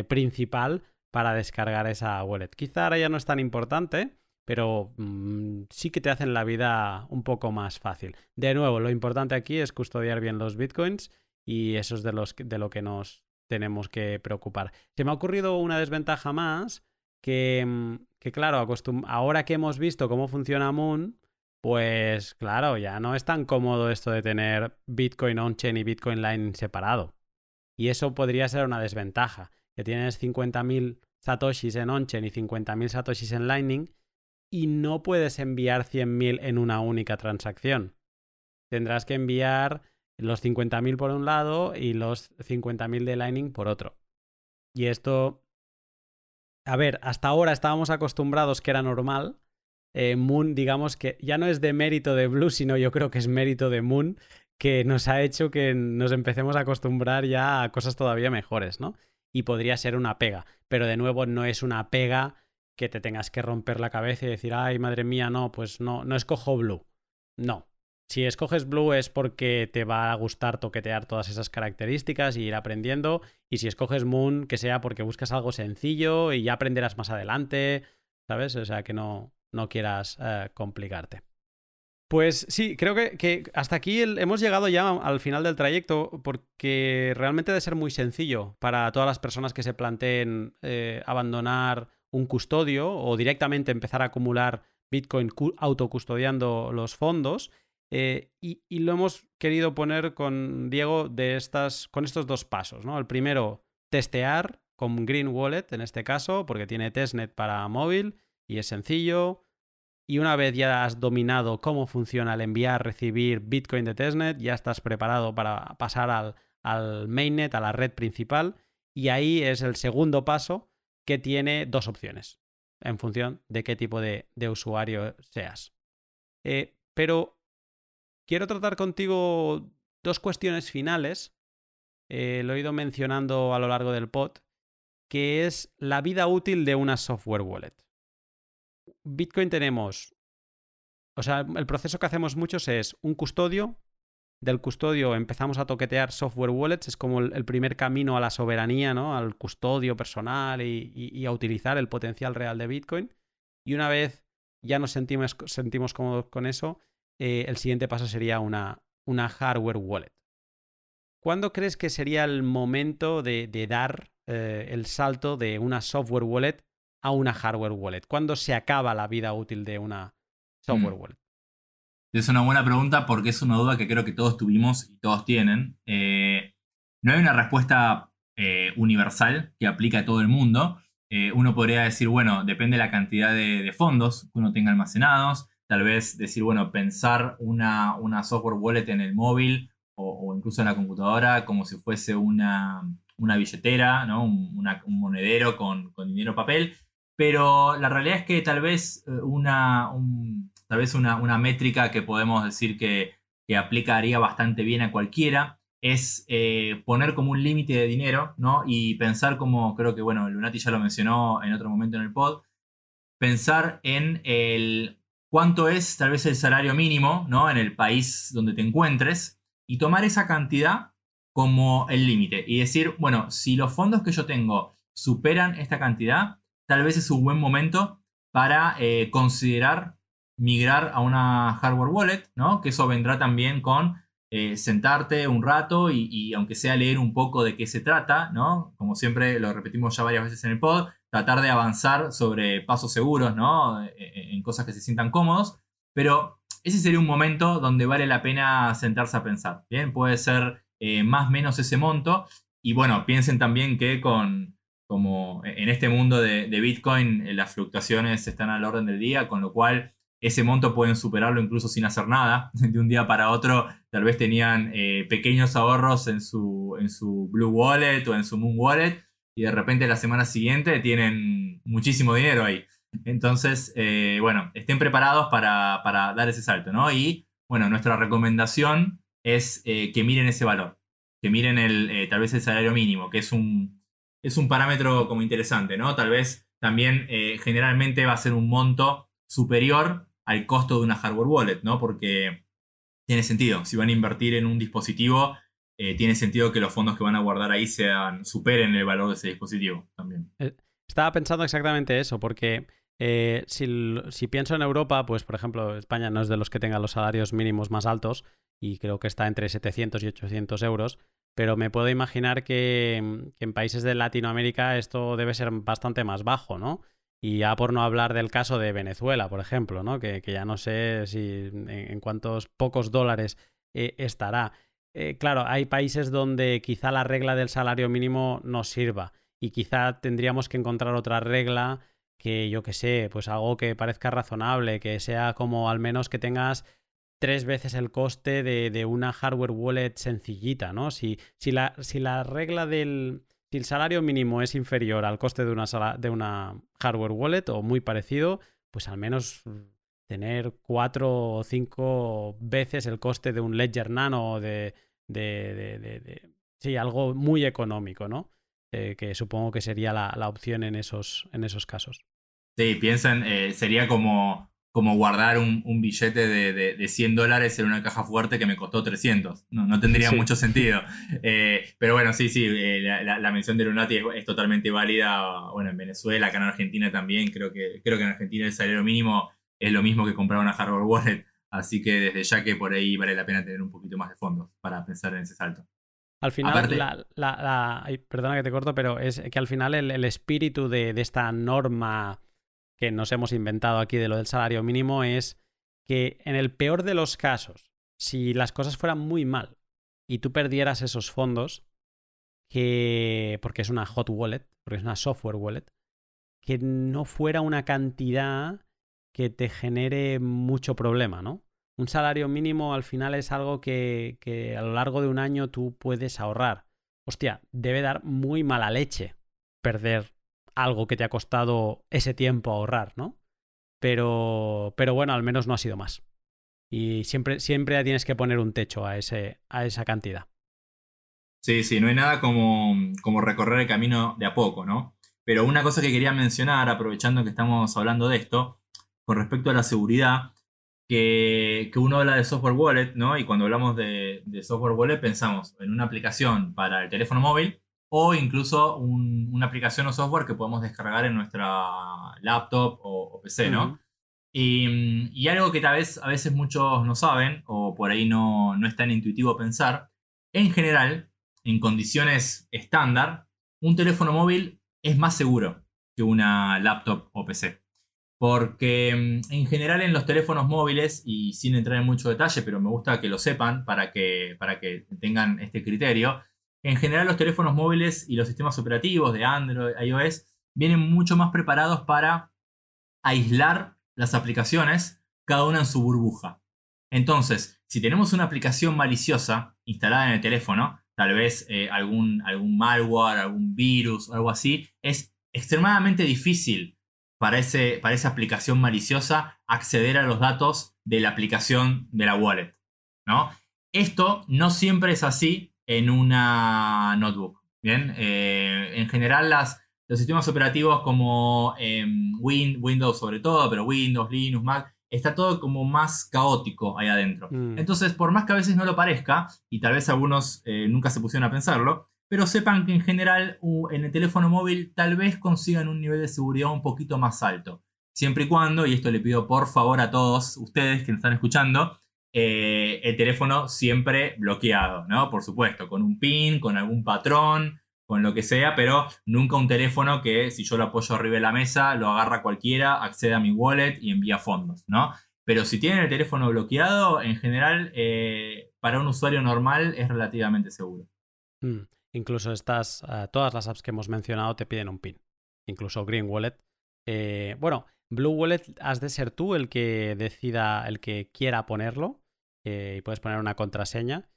principal para descargar esa wallet. Quizá ahora ya no es tan importante, pero mm, sí que te hacen la vida un poco más fácil. De nuevo, lo importante aquí es custodiar bien los bitcoins y eso es de, de lo que nos tenemos que preocupar. Se me ha ocurrido una desventaja más que, mm, que claro, ahora que hemos visto cómo funciona Moon, pues claro, ya no es tan cómodo esto de tener Bitcoin on-chain y Bitcoin Lightning separado. Y eso podría ser una desventaja, que tienes 50.000 satoshis en on-chain y 50.000 satoshis en Lightning y no puedes enviar 100.000 en una única transacción. Tendrás que enviar los 50.000 por un lado y los 50.000 de Lightning por otro. Y esto, a ver, hasta ahora estábamos acostumbrados que era normal, eh, Moon, digamos que ya no es de mérito de Blue, sino yo creo que es mérito de Moon, que nos ha hecho que nos empecemos a acostumbrar ya a cosas todavía mejores, ¿no? Y podría ser una pega, pero de nuevo no es una pega que te tengas que romper la cabeza y decir, ay, madre mía, no, pues no, no escojo Blue. No. Si escoges Blue es porque te va a gustar toquetear todas esas características y ir aprendiendo. Y si escoges Moon, que sea porque buscas algo sencillo y ya aprenderás más adelante, ¿sabes? O sea, que no, no quieras eh, complicarte. Pues sí, creo que, hasta aquí hemos llegado ya al final del trayecto porque realmente debe ser muy sencillo para todas las personas que se planteen eh, abandonar un custodio o directamente empezar a acumular Bitcoin autocustodiando los fondos. Eh, y, lo hemos querido poner con Diego de estas, con estos dos pasos. ¿no? El primero, testear con Green Wallet en este caso, porque tiene testnet para móvil y es sencillo. Y una vez ya has dominado cómo funciona el enviar, recibir Bitcoin de testnet, ya estás preparado para pasar al, al mainnet, a la red principal. Y ahí es el segundo paso que tiene dos opciones en función de qué tipo de, usuario seas. Eh, pero quiero tratar contigo dos cuestiones finales. Eh, lo he ido mencionando a lo largo del pod, que es la vida útil de una software wallet. Bitcoin tenemos, o sea, el proceso que hacemos muchos es un custodio, del custodio empezamos a toquetear software wallets, es como el, primer camino a la soberanía, ¿no? Al custodio personal y, a utilizar el potencial real de Bitcoin. Y una vez ya nos sentimos, sentimos cómodos con eso, eh, el siguiente paso sería una, una, hardware wallet. ¿Cuándo crees que sería el momento de, dar eh, el salto de una software wallet a una hardware wallet? ¿Cuándo se acaba la vida útil de una software mm. wallet? Es una buena pregunta porque es una duda que creo que todos tuvimos y todos tienen. Eh, no hay una respuesta eh, universal que aplique a todo el mundo. Eh, uno podría decir, bueno, depende de la cantidad de, fondos que uno tenga almacenados. Tal vez decir, bueno, pensar una, una software wallet en el móvil o, incluso en la computadora como si fuese una, billetera, ¿no? un, monedero con, con dinero papel pero la realidad es que tal vez una, tal vez una, métrica que podemos decir que, aplicaría bastante bien a cualquiera es eh, poner como un límite de dinero, ¿no? Y pensar como, creo que, bueno, Lunati ya lo mencionó en otro momento en el pod, pensar en el cuánto es tal vez el salario mínimo, ¿no? En el país donde te encuentres y tomar esa cantidad como el límite y decir, bueno, si los fondos que yo tengo superan esta cantidad, tal vez es un buen momento para eh, considerar migrar a una hardware wallet, ¿no? Que eso vendrá también con eh, sentarte un rato y, aunque sea leer un poco de qué se trata, ¿no? Como siempre lo repetimos ya varias veces en el pod, tratar de avanzar sobre pasos seguros, ¿no? E, e, en cosas que se sientan cómodos, pero ese sería un momento donde vale la pena sentarse a pensar, ¿bien? Puede ser eh, más o menos ese monto y bueno, piensen también que con como en este mundo de, Bitcoin eh, las fluctuaciones están al orden del día, con lo cual ese monto pueden superarlo incluso sin hacer nada. De un día para otro tal vez tenían eh, pequeños ahorros en su, en su Blue Wallet o en su Moon Wallet y de repente la semana siguiente tienen muchísimo dinero ahí. Entonces, eh, bueno, estén preparados para, dar ese salto, ¿no? Y bueno, nuestra recomendación es que miren ese valor, que miren el, tal vez el salario mínimo, que es un, es un parámetro como interesante, ¿no? Tal vez también eh, generalmente va a ser un monto superior al costo de una hardware wallet, ¿no? Porque tiene sentido. Si van a invertir en un dispositivo, eh, tiene sentido que los fondos que van a guardar ahí sean, superen el valor de ese dispositivo también. Eh, estaba pensando exactamente eso, porque si, si, pienso en Europa, pues por ejemplo, España no es de los que tengan los salarios mínimos más altos y creo que está entre 700 y 800 euros pero me puedo imaginar que, en países de Latinoamérica esto debe ser bastante más bajo, ¿no? Y ya por no hablar del caso de Venezuela, por ejemplo, ¿no? Que, ya no sé si en, cuántos pocos dólares eh, estará. Eh, claro, hay países donde quizá la regla del salario mínimo no sirva y quizá tendríamos que encontrar otra regla que yo que sé, pues algo que parezca razonable, que sea como al menos que tengas tres veces el coste de, una hardware wallet sencillita, ¿no? Si, si, la, si la regla del... Si el salario mínimo es inferior al coste de una, hardware wallet o muy parecido, pues al menos tener cuatro o cinco veces el coste de un Ledger Nano de, de, sí, algo muy económico, ¿no? Eh, que supongo que sería la, la, opción en esos, en esos casos. Sí, piensan, eh, sería como, como guardar un, un billete de, de, 100 dólares en una caja fuerte que me costó 300. No, no tendría mucho sentido. Eh, pero bueno, sí, sí, la, la, mención de Lunati es, totalmente válida. Bueno, en Venezuela, acá en Argentina también. Creo que, creo que en Argentina el salario mínimo es lo mismo que comprar una hardware wallet. Así que desde ya que por ahí vale la pena tener un poquito más de fondos para pensar en ese salto. Al final, la, perdona que te corto, pero es que al final el, espíritu de, esta norma que nos hemos inventado aquí de lo del salario mínimo es que en el peor de los casos, si las cosas fueran muy mal y tú perdieras esos fondos, que porque es una hot wallet, porque es una software wallet, que no fuera una cantidad que te genere mucho problema, ¿no? Un salario mínimo al final es algo que, a lo largo de un año tú puedes ahorrar. Hostia, debe dar muy mala leche perder algo que te ha costado ese tiempo ahorrar, ¿no? Pero, pero bueno, al menos no ha sido más. Y siempre, siempre tienes que poner un techo a, ese, a esa cantidad. Sí, sí, no hay nada como, como recorrer el camino de a poco, ¿no? Pero una cosa que quería mencionar, aprovechando que estamos hablando de esto, con respecto a la seguridad, que, uno habla de software wallet, ¿no? Y cuando hablamos de, software wallet pensamos en una aplicación para el teléfono móvil o incluso una aplicación o software que podemos descargar en nuestra laptop o, PC, ¿no? y, algo que tal vez a veces muchos no saben o por ahí no, no es tan intuitivo pensar, en general, en condiciones estándar, un teléfono móvil es más seguro que una laptop o PC. Porque mm, en general en los teléfonos móviles, y sin entrar en mucho detalle, pero me gusta que lo sepan para que, para que tengan este criterio, en general los teléfonos móviles y los sistemas operativos de Android, iOS, vienen mucho más preparados para aislar las aplicaciones, cada una en su burbuja. Entonces, si tenemos una aplicación maliciosa instalada en el teléfono, tal vez eh, algún, algún malware, algún virus, algo así, es extremadamente difícil para, para esa aplicación maliciosa acceder a los datos de la aplicación de la wallet. ¿no? Esto no siempre es así en una notebook. Bien, eh, en general las, los sistemas operativos como em, Windows sobre todo, pero Windows, Linux, Mac, está todo como más caótico ahí adentro. Mm. Entonces, por más que a veces no lo parezca, y tal vez algunos eh, nunca se pusieron a pensarlo, pero sepan que en general en el teléfono móvil tal vez consigan un nivel de seguridad un poquito más alto. Siempre y cuando, y esto le pido por favor a todos ustedes que me están escuchando, eh, el teléfono siempre bloqueado, ¿no? Por supuesto, con un pin, con algún patrón, con lo que sea, pero nunca un teléfono que si yo lo apoyo arriba de la mesa, lo agarra cualquiera, accede a mi wallet y envía fondos, ¿no? Pero si tienen el teléfono bloqueado, en general, eh, para un usuario normal es relativamente seguro. Mm. Incluso estas, eh, todas las apps que hemos mencionado te piden un PIN. Incluso Green Wallet. Bueno, Blue Wallet has de ser tú el que decida, el que quiera ponerlo. Eh, y puedes poner una contraseña.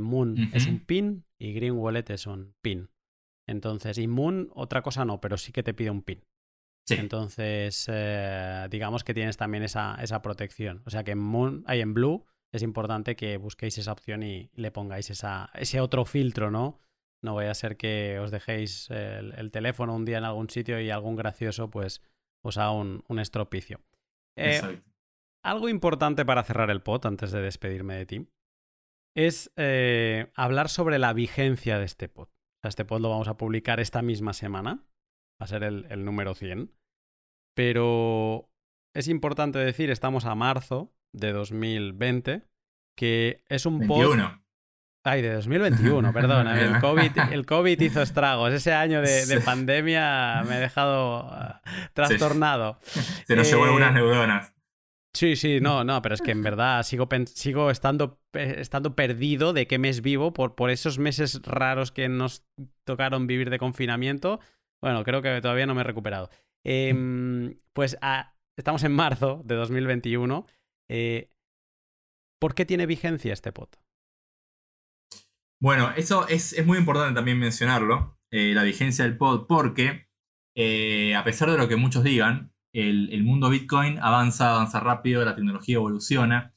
Moon es un PIN y Green Wallet es un PIN. Entonces, y Moon, otra cosa no, pero sí que te pide un PIN. Entonces, digamos que tienes también esa, esa, protección. O sea que en Moon, hay en Blue, es importante que busquéis esa opción y le pongáis esa, ese otro filtro, ¿no? No vaya a ser que os dejéis el, teléfono un día en algún sitio y algún gracioso pues os haga un, estropicio. Eh, algo importante para cerrar el pod antes de despedirme de ti es eh, hablar sobre la vigencia de este pod. Este pod lo vamos a publicar esta misma semana. Va a ser el, número 100. Pero es importante decir, estamos a marzo de 2020, que es un 21. Ay, de 2021, perdón. El COVID, el COVID hizo estragos. Ese año de, pandemia me ha dejado ah, trastornado. Se nos llevó algunas neuronas. Sí, sí, no, no, pero es que en verdad sigo, sigo estando, estando perdido de qué mes vivo por, por esos meses raros que nos tocaron vivir de confinamiento. Bueno, creo que todavía no me he recuperado. Em, pues ah, estamos en marzo de 2021. Eh, ¿Por qué tiene vigencia este pod? Bueno, eso es, muy importante también mencionarlo, eh, la vigencia del pod, porque eh, a pesar de lo que muchos digan, el, mundo Bitcoin avanza, avanza rápido, la tecnología evoluciona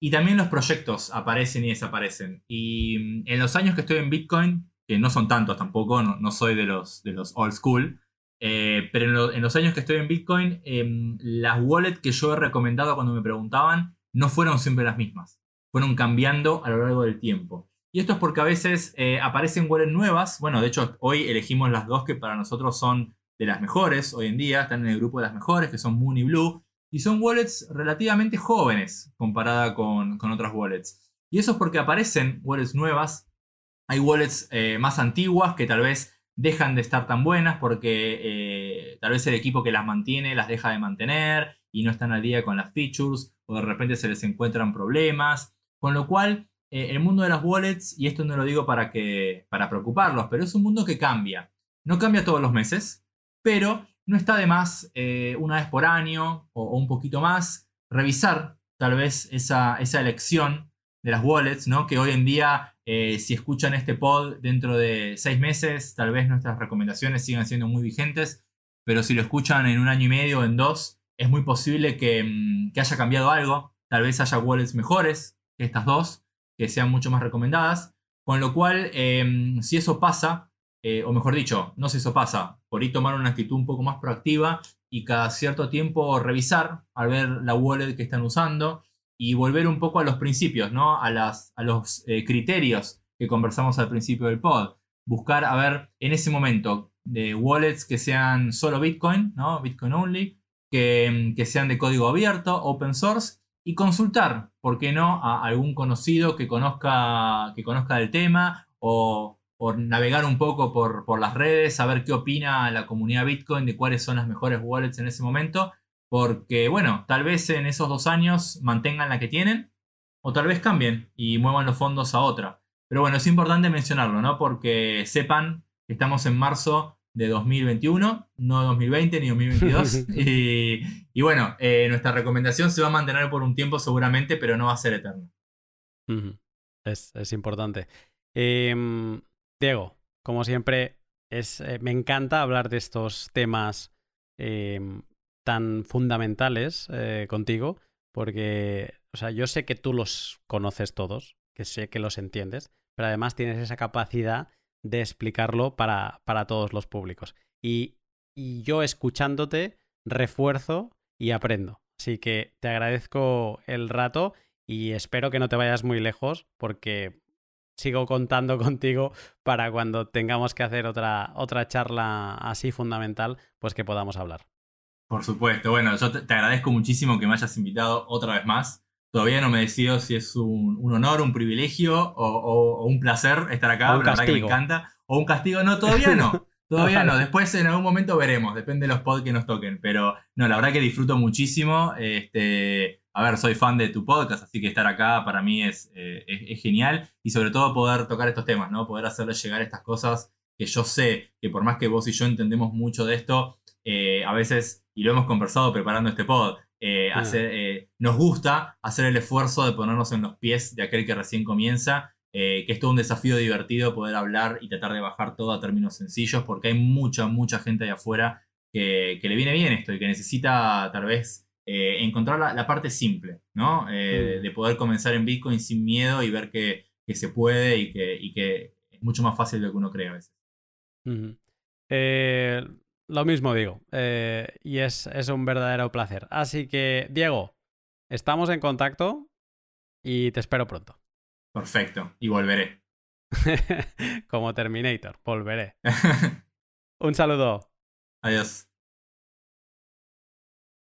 y también los proyectos aparecen y desaparecen. Y mm, en los años que estoy en Bitcoin, que no son tantos tampoco, no, soy de los, de los old school, eh, pero en, los años que estoy en Bitcoin, em, las wallets que yo he recomendado cuando me preguntaban no fueron siempre las mismas, fueron cambiando a lo largo del tiempo. Y esto es porque a veces eh, aparecen wallets nuevas. Bueno, de hecho, hoy elegimos las dos que para nosotros son de las mejores hoy en día, están en el grupo de las mejores, que son Moon y Blue, y son wallets relativamente jóvenes comparada con, otras wallets. Y eso es porque aparecen wallets nuevas, hay wallets eh, más antiguas que tal vez dejan de estar tan buenas porque eh, tal vez el equipo que las mantiene las deja de mantener y no están al día con las features o de repente se les encuentran problemas. Con lo cual, eh, el mundo de las wallets, y esto no lo digo para, que, para preocuparlos, pero es un mundo que cambia. No cambia todos los meses, pero no está de más eh, una vez por año o, un poquito más revisar tal vez esa, esa, elección de las wallets, ¿no? que hoy en día eh, si escuchan este pod dentro de seis meses, tal vez nuestras recomendaciones sigan siendo muy vigentes, pero si lo escuchan en un año y medio o en dos, es muy posible que, mm, haya cambiado algo, tal vez haya wallets mejores que estas dos, que sean mucho más recomendadas, con lo cual, em, si eso pasa, eh, o mejor dicho, no sé eso pasa, por ahí tomar una actitud un poco más proactiva y cada cierto tiempo revisar al ver la wallet que están usando y volver un poco a los principios, ¿no? a, las, a los eh, criterios que conversamos al principio del pod. Buscar, a ver, en ese momento, de wallets que sean solo Bitcoin, ¿no? Bitcoin only, que, que sean de código abierto, open source, y consultar, ¿por qué no?, a algún conocido que conozca, que conozca el tema o por navegar un poco por, por, las redes, saber qué opina la comunidad Bitcoin de cuáles son las mejores wallets en ese momento, porque bueno, tal vez en esos dos años mantengan la que tienen o tal vez cambien y muevan los fondos a otra. Pero bueno, es importante mencionarlo, ¿no? Porque sepan que estamos en marzo de 2021, no 2020 ni 2022. y, y, bueno, eh, nuestra recomendación se va a mantener por un tiempo seguramente, pero no va a ser eterna. es, es, importante. Eh, Diego, como siempre, es, eh, me encanta hablar de estos temas em, tan fundamentales eh, contigo, porque, o sea, yo sé que tú los conoces todos, que sé que los entiendes, pero además tienes esa capacidad de explicarlo para, para todos los públicos. Y, y yo escuchándote refuerzo y aprendo. Así que te agradezco el rato y espero que no te vayas muy lejos porque sigo contando contigo para cuando tengamos que hacer otra, otra charla así fundamental, pues que podamos hablar. Por supuesto, bueno, yo te, agradezco muchísimo que me hayas invitado otra vez más. Todavía no me decido si es un, honor, un privilegio o, un placer estar acá, la verdad que me encanta. O un castigo, no, todavía no. Todavía no, después en algún momento veremos, depende de los pods que nos toquen. Pero no, la verdad que disfruto muchísimo. Este, a ver, soy fan de tu podcast, así que estar acá para mí eh, es, genial y sobre todo poder tocar estos temas, ¿no? Poder hacerles llegar estas cosas que yo sé que por más que vos y yo entendemos mucho de esto, eh, a veces, y lo hemos conversado preparando este pod, eh, nos gusta hacer el esfuerzo de ponernos en los pies de aquel que recién comienza, que es todo un desafío divertido poder hablar y tratar de bajar todo a términos sencillos, porque hay mucha, mucha gente ahí afuera que, que le viene bien esto y que necesita tal vez eh, encontrar la, parte simple, ¿no? Eh, de poder comenzar en Bitcoin sin miedo y ver que, se puede y que, es mucho más fácil de lo que uno cree a veces. Eh, lo mismo digo, y es, es un verdadero placer. Así que, Diego, estamos en contacto y te espero pronto. Perfecto, y volveré. Como Terminator, volveré. Un saludo. Adiós.